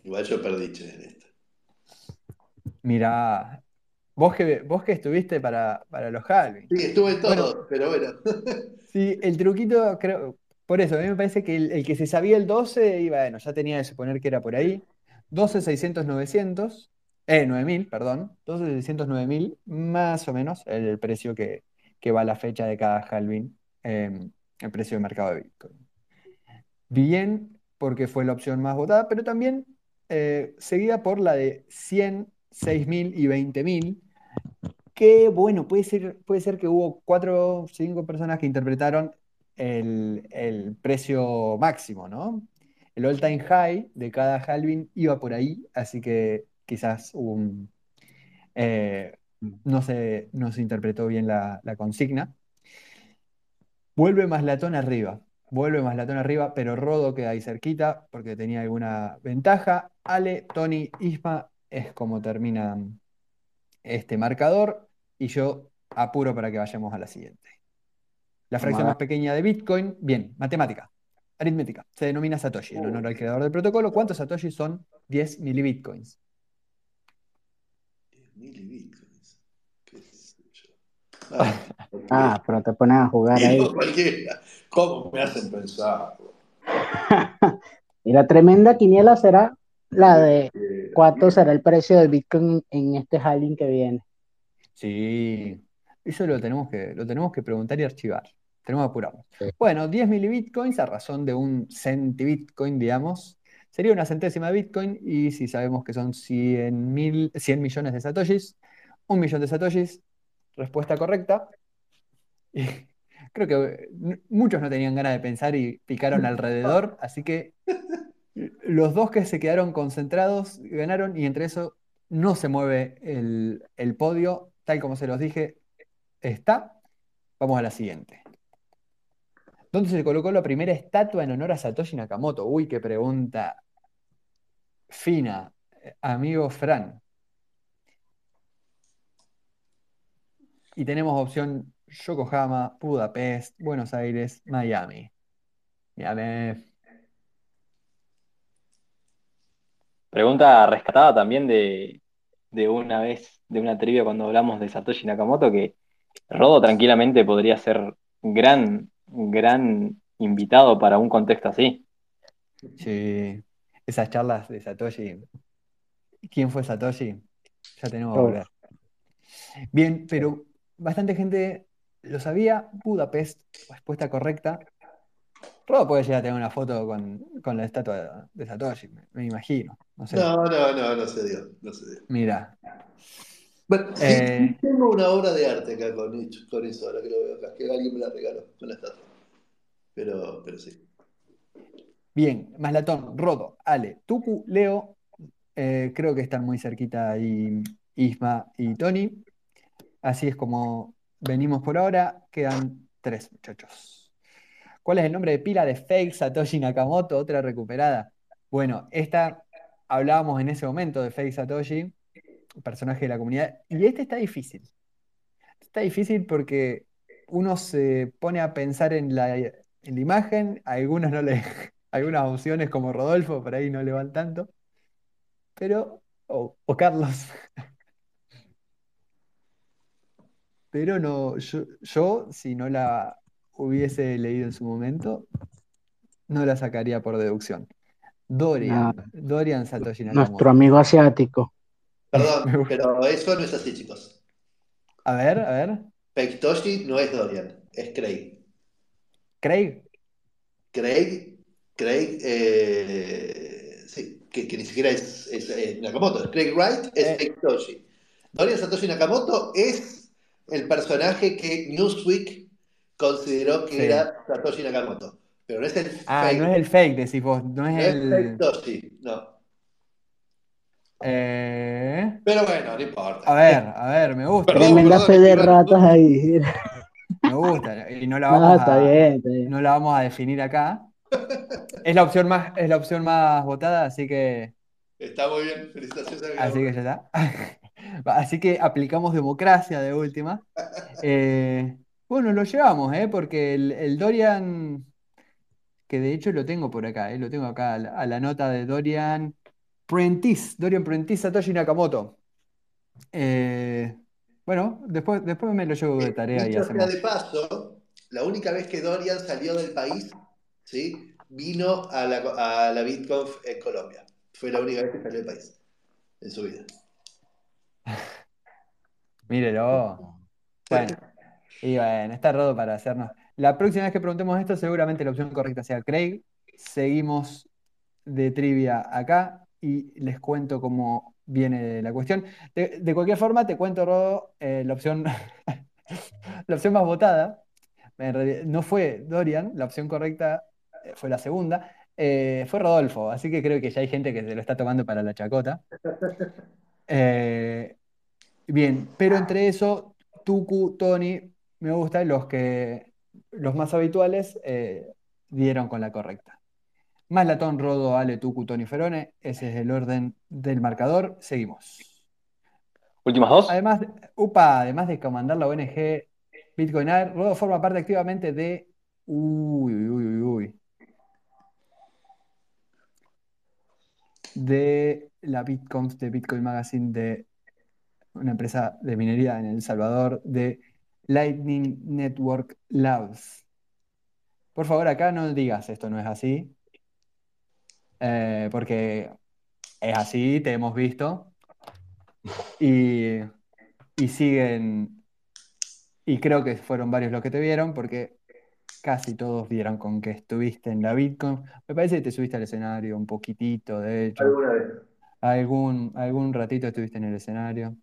Igual yo perdí che, en esto. Mira, Vos que, vos que estuviste para, para los Halving. Sí, estuve Bueno. todo, pero bueno. Sí, el truquito, creo, por eso, a mí me parece que el, el que se sabía el 12, y bueno, ya tenía que suponer que era por ahí. 12, 600, 900, eh, 9000, perdón. 12, 600, 9000, más o menos el, el precio que, que va a la fecha de cada halving, eh, el precio de mercado de Bitcoin. Bien, porque fue la opción más votada, pero también eh, seguida por la de 100, 6000 y 20000 que bueno, puede ser, puede ser que hubo cuatro o cinco personas que interpretaron el, el precio máximo, ¿no? El all-time high de cada halving iba por ahí, así que quizás eh, no se, no se interpretó bien la, la consigna. Vuelve Maslatón arriba, vuelve Maslatón arriba, pero Rodo queda ahí cerquita porque tenía alguna ventaja. Ale, Tony, Isma es como terminan este marcador y yo apuro para que vayamos a la siguiente. La fracción más pequeña de Bitcoin, bien, matemática, aritmética, se denomina Satoshi en honor al creador del protocolo. ¿Cuántos Satoshi son 10 milibitcoins? Milibitcoins. Ah, pero te pones a jugar ahí. Cualquiera. ¿Cómo me hacen pensar? Y la tremenda quiniela será la de cuánto será el precio de Bitcoin en este halving que viene. Sí, eso lo tenemos que, lo tenemos que preguntar y archivar. Tenemos que apurarnos. Sí. Bueno, 10 milibitcoins a razón de un centibitcoin, digamos, sería una centésima de bitcoin y si sabemos que son 100, mil, 100 millones de satoshis, un millón de satoshis, respuesta correcta. Y creo que eh, muchos no tenían ganas de pensar y picaron alrededor, así que los dos que se quedaron concentrados ganaron y entre eso no se mueve el, el podio, tal como se los dije, está. Vamos a la siguiente. ¿Dónde se colocó la primera estatua en honor a Satoshi Nakamoto? Uy, qué pregunta fina, eh, amigo Fran. Y tenemos opción Yokohama, Budapest, Buenos Aires, Miami. Miami. Pregunta rescatada también de, de una vez, de una trivia cuando hablamos de Satoshi Nakamoto, que Rodo tranquilamente podría ser gran, gran invitado para un contexto así. Sí, esas charlas de Satoshi. ¿Quién fue Satoshi? Ya tenemos que Oh. volver. Bien, pero bastante gente lo sabía. Budapest, respuesta correcta. Rodo puede llegar a tener una foto con, con la estatua de Satoshi, me, me imagino. No sé. No, no, no, no se dio. No se dio. Mira. Bueno, Eh. tengo una obra de arte acá con, con eso, ahora que lo veo acá, que alguien me la regaló con la estatua. Pero, pero sí. Bien, Maslatón, Rodo, Ale, Tucu, Leo, eh, creo que están muy cerquita ahí Isma y Tony. Así es como venimos por ahora. Quedan tres muchachos. ¿Cuál es el nombre de pila de fake Satoshi Nakamoto? Otra recuperada. Bueno, esta hablábamos en ese momento de fake Satoshi, personaje de la comunidad, y este está difícil. Está difícil porque uno se pone a pensar en la, en la imagen, algunos no algunas opciones como Rodolfo por ahí no le van tanto, pero, o Carlos. Pero no, yo, yo, si no la hubiese leído en su momento, no la sacaría por deducción. Dorian, Dorian Satoshi Nakamoto. Nuestro amigo asiático. Perdón, pero eso no es así, chicos. A ver, a ver. Fake Toshi no es Dorian, es Craig. Craig. Craig, Craig, eh, sí, que, que ni siquiera es, es, Nakamoto. Craig Wright es Eh. Dorian Satoshi Nakamoto es el personaje que Newsweek consideró que Sí. era Satoshi Nakamoto. Pero no es el Ah, fake, no es el fake, decís vos, no no es es el. Fake Toshi, no. Eh, Pero bueno, no importa. a ver, a ver, me gusta, Perdón, Tremenda perdón, fe de ratas ahí. me gusta. Y no la No, vamos está a, bien, está bien. no la vamos a definir acá. Es la opción más, es la opción más votada, así que, Está muy bien, felicitaciones así que ya está. Así que aplicamos democracia de última. Eh, bueno, lo llevamos, ¿eh? Porque el, el Dorian, que de hecho lo tengo por acá, ¿eh? Lo tengo acá a la, a la nota de Dorian Prentice, Dorian Prentice Satoshi Nakamoto. Eh, Bueno, después, después me lo llevo de tarea y hacemos. de paso, la única vez que Dorian salió del país, ¿sí? vino a la, a la BitConf en Colombia. Fue la única vez que salió del país en su vida. Mírelo. Bueno, y bueno, está rodo para hacernos. La próxima vez que preguntemos esto, seguramente la opción correcta sea Craig. Seguimos de trivia acá y les cuento cómo viene la cuestión. De, de cualquier forma, te cuento, Rodo, eh, la opción, la opción más votada. En realidad, no fue Dorian, la opción correcta eh, fue la segunda. eh, fue Rodolfo, así que creo que ya hay gente que se lo está tomando para la chacota. Eh, bien, pero entre eso, Tuku, Tony, me gustan los que los más habituales eh, dieron con la correcta. Más Latón, Rodo, Ale, Tucu, Tony, Ferone. Ese es el orden del marcador. Seguimos. Últimas dos. Además, upa, además de comandar la ONG Bitcoin Air, Rodo forma parte activamente de. Uy, uy, uy, uy. De la BitConf de Bitcoin Magazine de una empresa de minería en El Salvador, de Lightning Network Labs. Por favor, acá no digas esto no es así, eh, porque es así, te hemos visto, y, y siguen, y creo que fueron varios los que te vieron, porque casi todos vieron con que estuviste en la Bitcoin. Me parece que te subiste al escenario un poquitito, de hecho. Alguna vez. Algún, algún ratito estuviste en el escenario.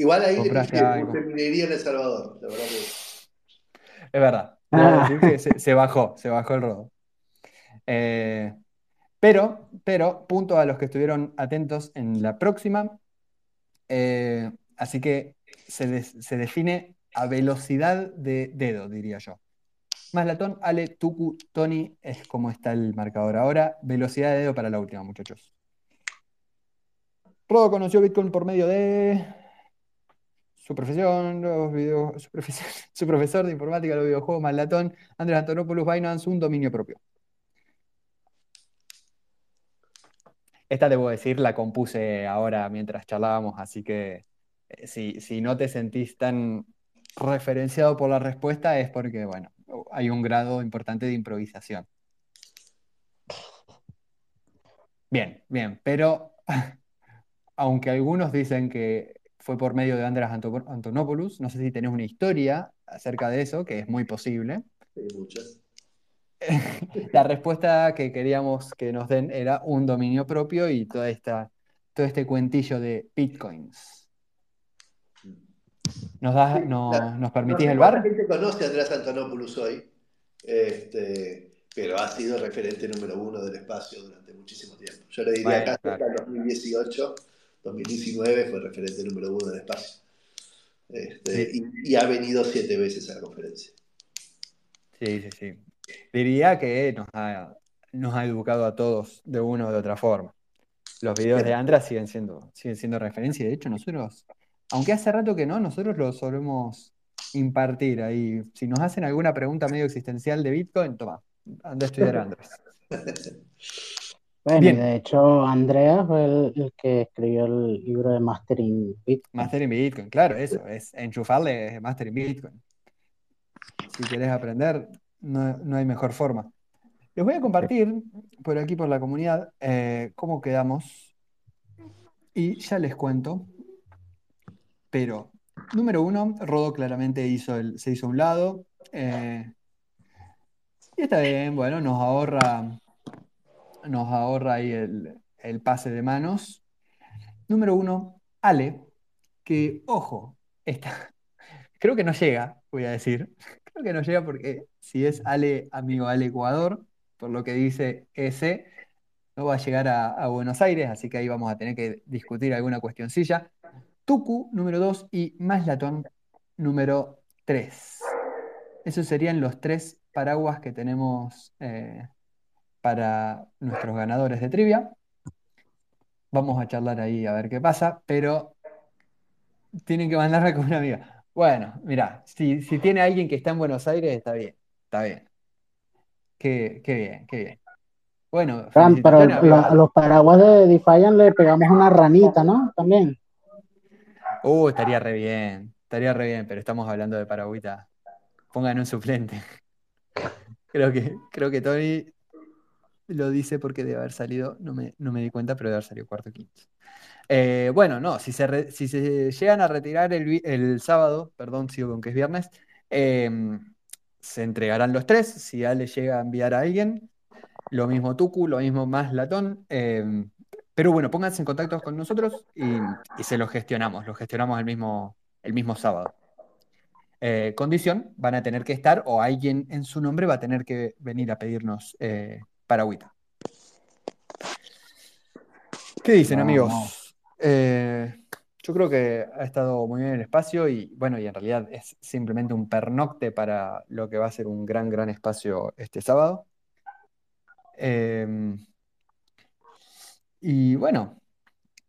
Igual ahí le puse minería en El Salvador. La verdad que... Es verdad. Que se, se bajó, se bajó el rodo. Eh, pero, pero, punto a los que estuvieron atentos en la próxima. Eh, así que se, des- se define a velocidad de dedo, diría yo. Más latón, Ale, Tuku, Tony, es como está el marcador ahora. Velocidad de dedo para la última, muchachos. Rodo conoció Bitcoin por medio de su profesión, los video- su, profesor de informática, los videojuegos, más latón, Andrés Antonopoulos, Binance, un dominio propio. Esta debo decir, la compuse ahora mientras charlábamos, así que eh, si, si no te sentís tan referenciado por la respuesta es porque, bueno, hay un grado importante de improvisación. Bien, bien, pero aunque algunos dicen que fue por medio de Andrés Anto- Antonopoulos, no sé si tenés una historia acerca de eso, que es muy posible. Sí, muchas. La respuesta que queríamos que nos den era un dominio propio y toda esta, todo este cuentillo de bitcoins. ¿Nos, das, no- La- ¿Nos No permitís el bar? gente conoce a Andrés Antonopoulos hoy, este, pero ha sido referente número uno del espacio durante muchísimo tiempo. Yo le diría Bueno, acá claro. hasta el 2018, 2019 fue referente número uno del espacio. Este, y, y ha venido siete veces a la conferencia. Sí, sí, sí. Diría que nos ha, nos ha educado a todos de una u de otra forma. Los videos de Andra siguen siendo, siguen siendo referencia. De hecho, nosotros, aunque hace rato que no, nosotros lo solemos impartir ahí. Si nos hacen alguna pregunta medio existencial de Bitcoin, toma, anda a estudiar Andrés. Bueno, Bien. y de hecho, Andrea fue el, el que escribió el libro de Mastering Bitcoin. Master in Bitcoin, claro, eso, es enchufarle Master in Bitcoin. Si querés aprender, no, no hay mejor forma. Les voy a compartir por aquí, por la comunidad, eh, cómo quedamos. Y ya les cuento. Pero, número uno, Rodo claramente hizo el, se hizo a un lado. eh, y está bien, bueno, nos ahorra, nos ahorra ahí el, el pase de manos. Número uno, Ale, que, ojo, está, creo que no llega, voy a decir. Creo que no llega porque si es Ale, amigo Ale Ecuador, por lo que dice ese, no va a llegar a, Buenos Aires, así que ahí vamos a tener que discutir alguna cuestioncilla. Tucu, número 2, y Maslatón, número 3. Esos serían los tres paraguas que tenemos eh, para nuestros ganadores de trivia. Vamos a charlar ahí a ver qué pasa, pero tienen que mandarme con una amiga. Bueno, mira, si, si tiene alguien que está en Buenos Aires, está bien, está bien. Qué, qué bien, qué bien. Bueno, Fran, pero a la- los paraguas de Defiant le pegamos una ranita, ¿no? También. Uh, estaría re bien. estaría re bien, pero estamos hablando de Paragüita. Pongan un suplente. creo que, creo que Tony lo dice porque debe haber salido, no me, no me di cuenta, pero debe haber salido cuarto quinto. Eh, bueno, no, si se, si se llegan a retirar el, sábado, perdón, sigo con que es viernes, em, se entregarán los tres. Si Ale llega a enviar a alguien, lo mismo Tuku, lo mismo más Latón. Em, pero bueno, pónganse en contacto con nosotros y, se lo gestionamos, lo gestionamos el mismo, el mismo sábado. Eh, condición, van a tener que estar o alguien en su nombre va a tener que venir a pedirnos eh, paragüita. ¿Qué dicen, amigos? Eh, yo creo que ha estado muy bien el espacio y bueno, y en realidad es simplemente un pernocte para lo que va a ser un gran, gran espacio este sábado. Em, y bueno,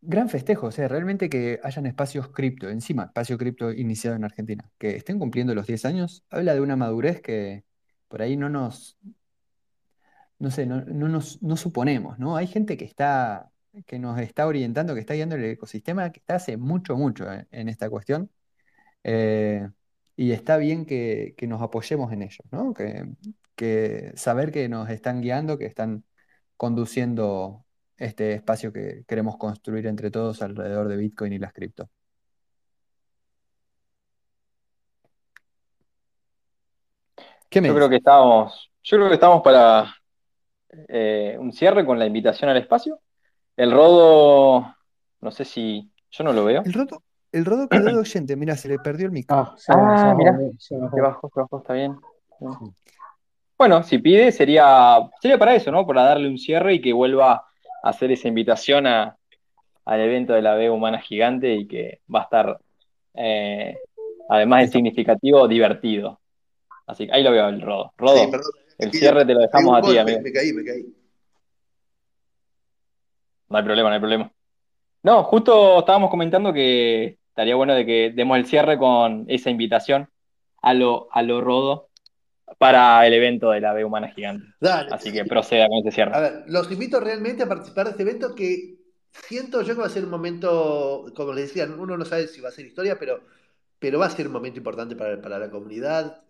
gran festejo, o sea, realmente que hayan espacios cripto, encima, espacio cripto iniciado en Argentina, que estén cumpliendo los 10 años, habla de una madurez que por ahí no nos, no sé, no, nos no suponemos, ¿no? Hay gente que está que nos está orientando, que está guiando el ecosistema, que está hace mucho, mucho eh, en, esta cuestión. Eh, y está bien que, nos apoyemos en ellos, ¿no? Que, saber que nos están guiando, que están conduciendo este espacio que queremos construir entre todos alrededor de Bitcoin y las cripto. ¿Qué yo creo que estamos, yo creo que estamos para eh, un cierre con la invitación al espacio. El rodo, no sé si. Yo no lo veo. El rodo, el rodo quedó de oyente, mira, se le perdió el micro. Ah, ah mira. Se bajó, se bajó, está bien. Bueno, si pide, sería, sería para eso, ¿no? Para darle un cierre y que vuelva a hacer esa invitación a, al evento de la B humana gigante y que va a estar, eh, además de significativo, divertido. Así que ahí lo veo el rodo. Rodo, el cierre te lo dejamos a ti, amigo. Me caí, me caí. No hay problema, no hay problema. No, justo estábamos comentando que estaría bueno de que demos el cierre con esa invitación a lo, a lo rodo para el evento de la B Humana Gigante. Así que proceda con ese cierre. A ver, los invito realmente a participar de este evento que siento yo que va a ser un momento, como les decía, uno no sabe si va a ser historia, pero, pero va a ser un momento importante para, para la comunidad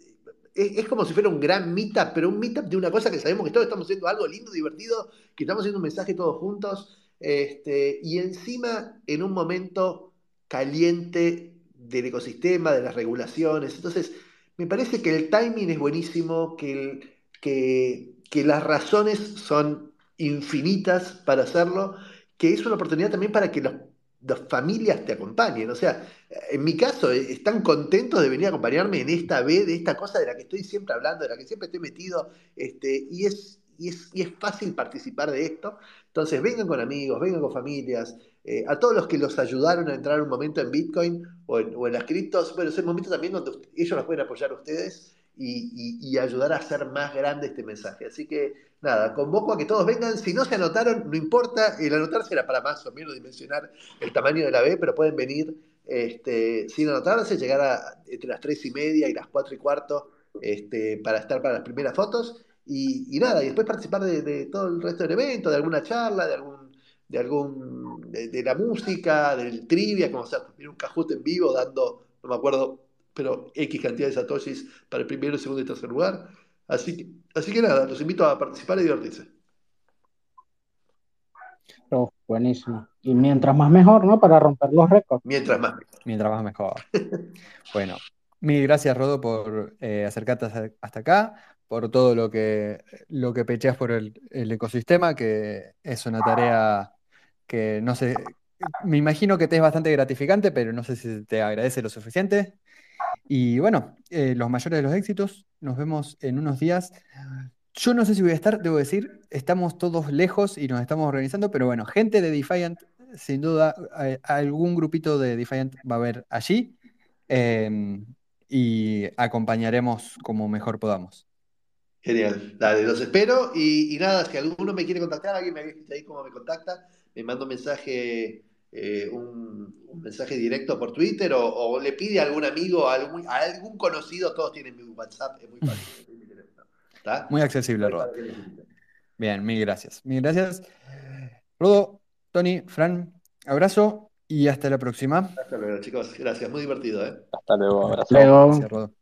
es, como si fuera un gran meetup, pero un meetup de una cosa que sabemos que todos estamos haciendo algo lindo, divertido, que estamos haciendo un mensaje todos juntos, este, y encima en un momento caliente del ecosistema, de las regulaciones. Entonces, me parece que el timing es buenísimo, que, que, que las razones son infinitas para hacerlo, que es una oportunidad también para que las familias te acompañen. O sea, en mi caso, eh, están contentos de venir a acompañarme en esta B, de esta cosa de la que estoy siempre hablando, de la que siempre estoy metido, este, y, es, y, es, y es fácil participar de esto. Entonces, vengan con amigos, vengan con familias, eh, a todos los que los ayudaron a entrar un momento en Bitcoin o en, las criptos, bueno, es el momento también donde ellos los pueden apoyar a ustedes y, ayudar a hacer más grande este mensaje. Así que nada, convoco a que todos vengan. Si no se anotaron, no importa, el anotarse era para más o menos dimensionar el tamaño de la B, pero pueden venir este, sin anotarse, llegar a, entre las tres y media y las cuatro y cuarto este, para estar para las primeras fotos. Y, nada, y después participar de, todo el resto del evento, de alguna charla, de algún de algún de, la música, del trivia, como sea, un cajute en vivo dando, no me acuerdo pero X cantidad de satoshis para el primero, segundo y tercer lugar. Así que, así que nada, los invito a participar y divertirse. Oh, buenísimo. Y mientras más mejor, ¿no? Para romper los récords. Mientras más. Mientras más mejor. bueno, mil gracias, Rodo, por eh, acercarte hasta acá, por todo lo que, lo que pecheas por el, el ecosistema, que es una tarea que no sé, me imagino que te es bastante gratificante, pero no sé si te agradece lo suficiente. Y bueno, eh, los mayores de los éxitos. Nos vemos en unos días. Yo no sé si voy a estar, debo decir, estamos todos lejos y nos estamos organizando, pero bueno, gente de Defiant, sin duda, algún grupito de Defiant va a haber allí em, y acompañaremos como mejor podamos. Genial, dale, los espero y, nada, si alguno me quiere contactar, alguien me dice ahí cómo me contacta, me manda un mensaje eh, un, mensaje directo por Twitter o, le pide a algún amigo, a algún, algún conocido, todos tienen mi WhatsApp, es muy fácil. Muy accesible, Rodo. Bien, mil gracias. Mil gracias. Rodo, Tony, Fran, abrazo Y hasta la próxima. Hasta luego, chicos. Gracias, muy divertido, ¿eh? Hasta luego, abrazo. Luego. Gracias, Rodo.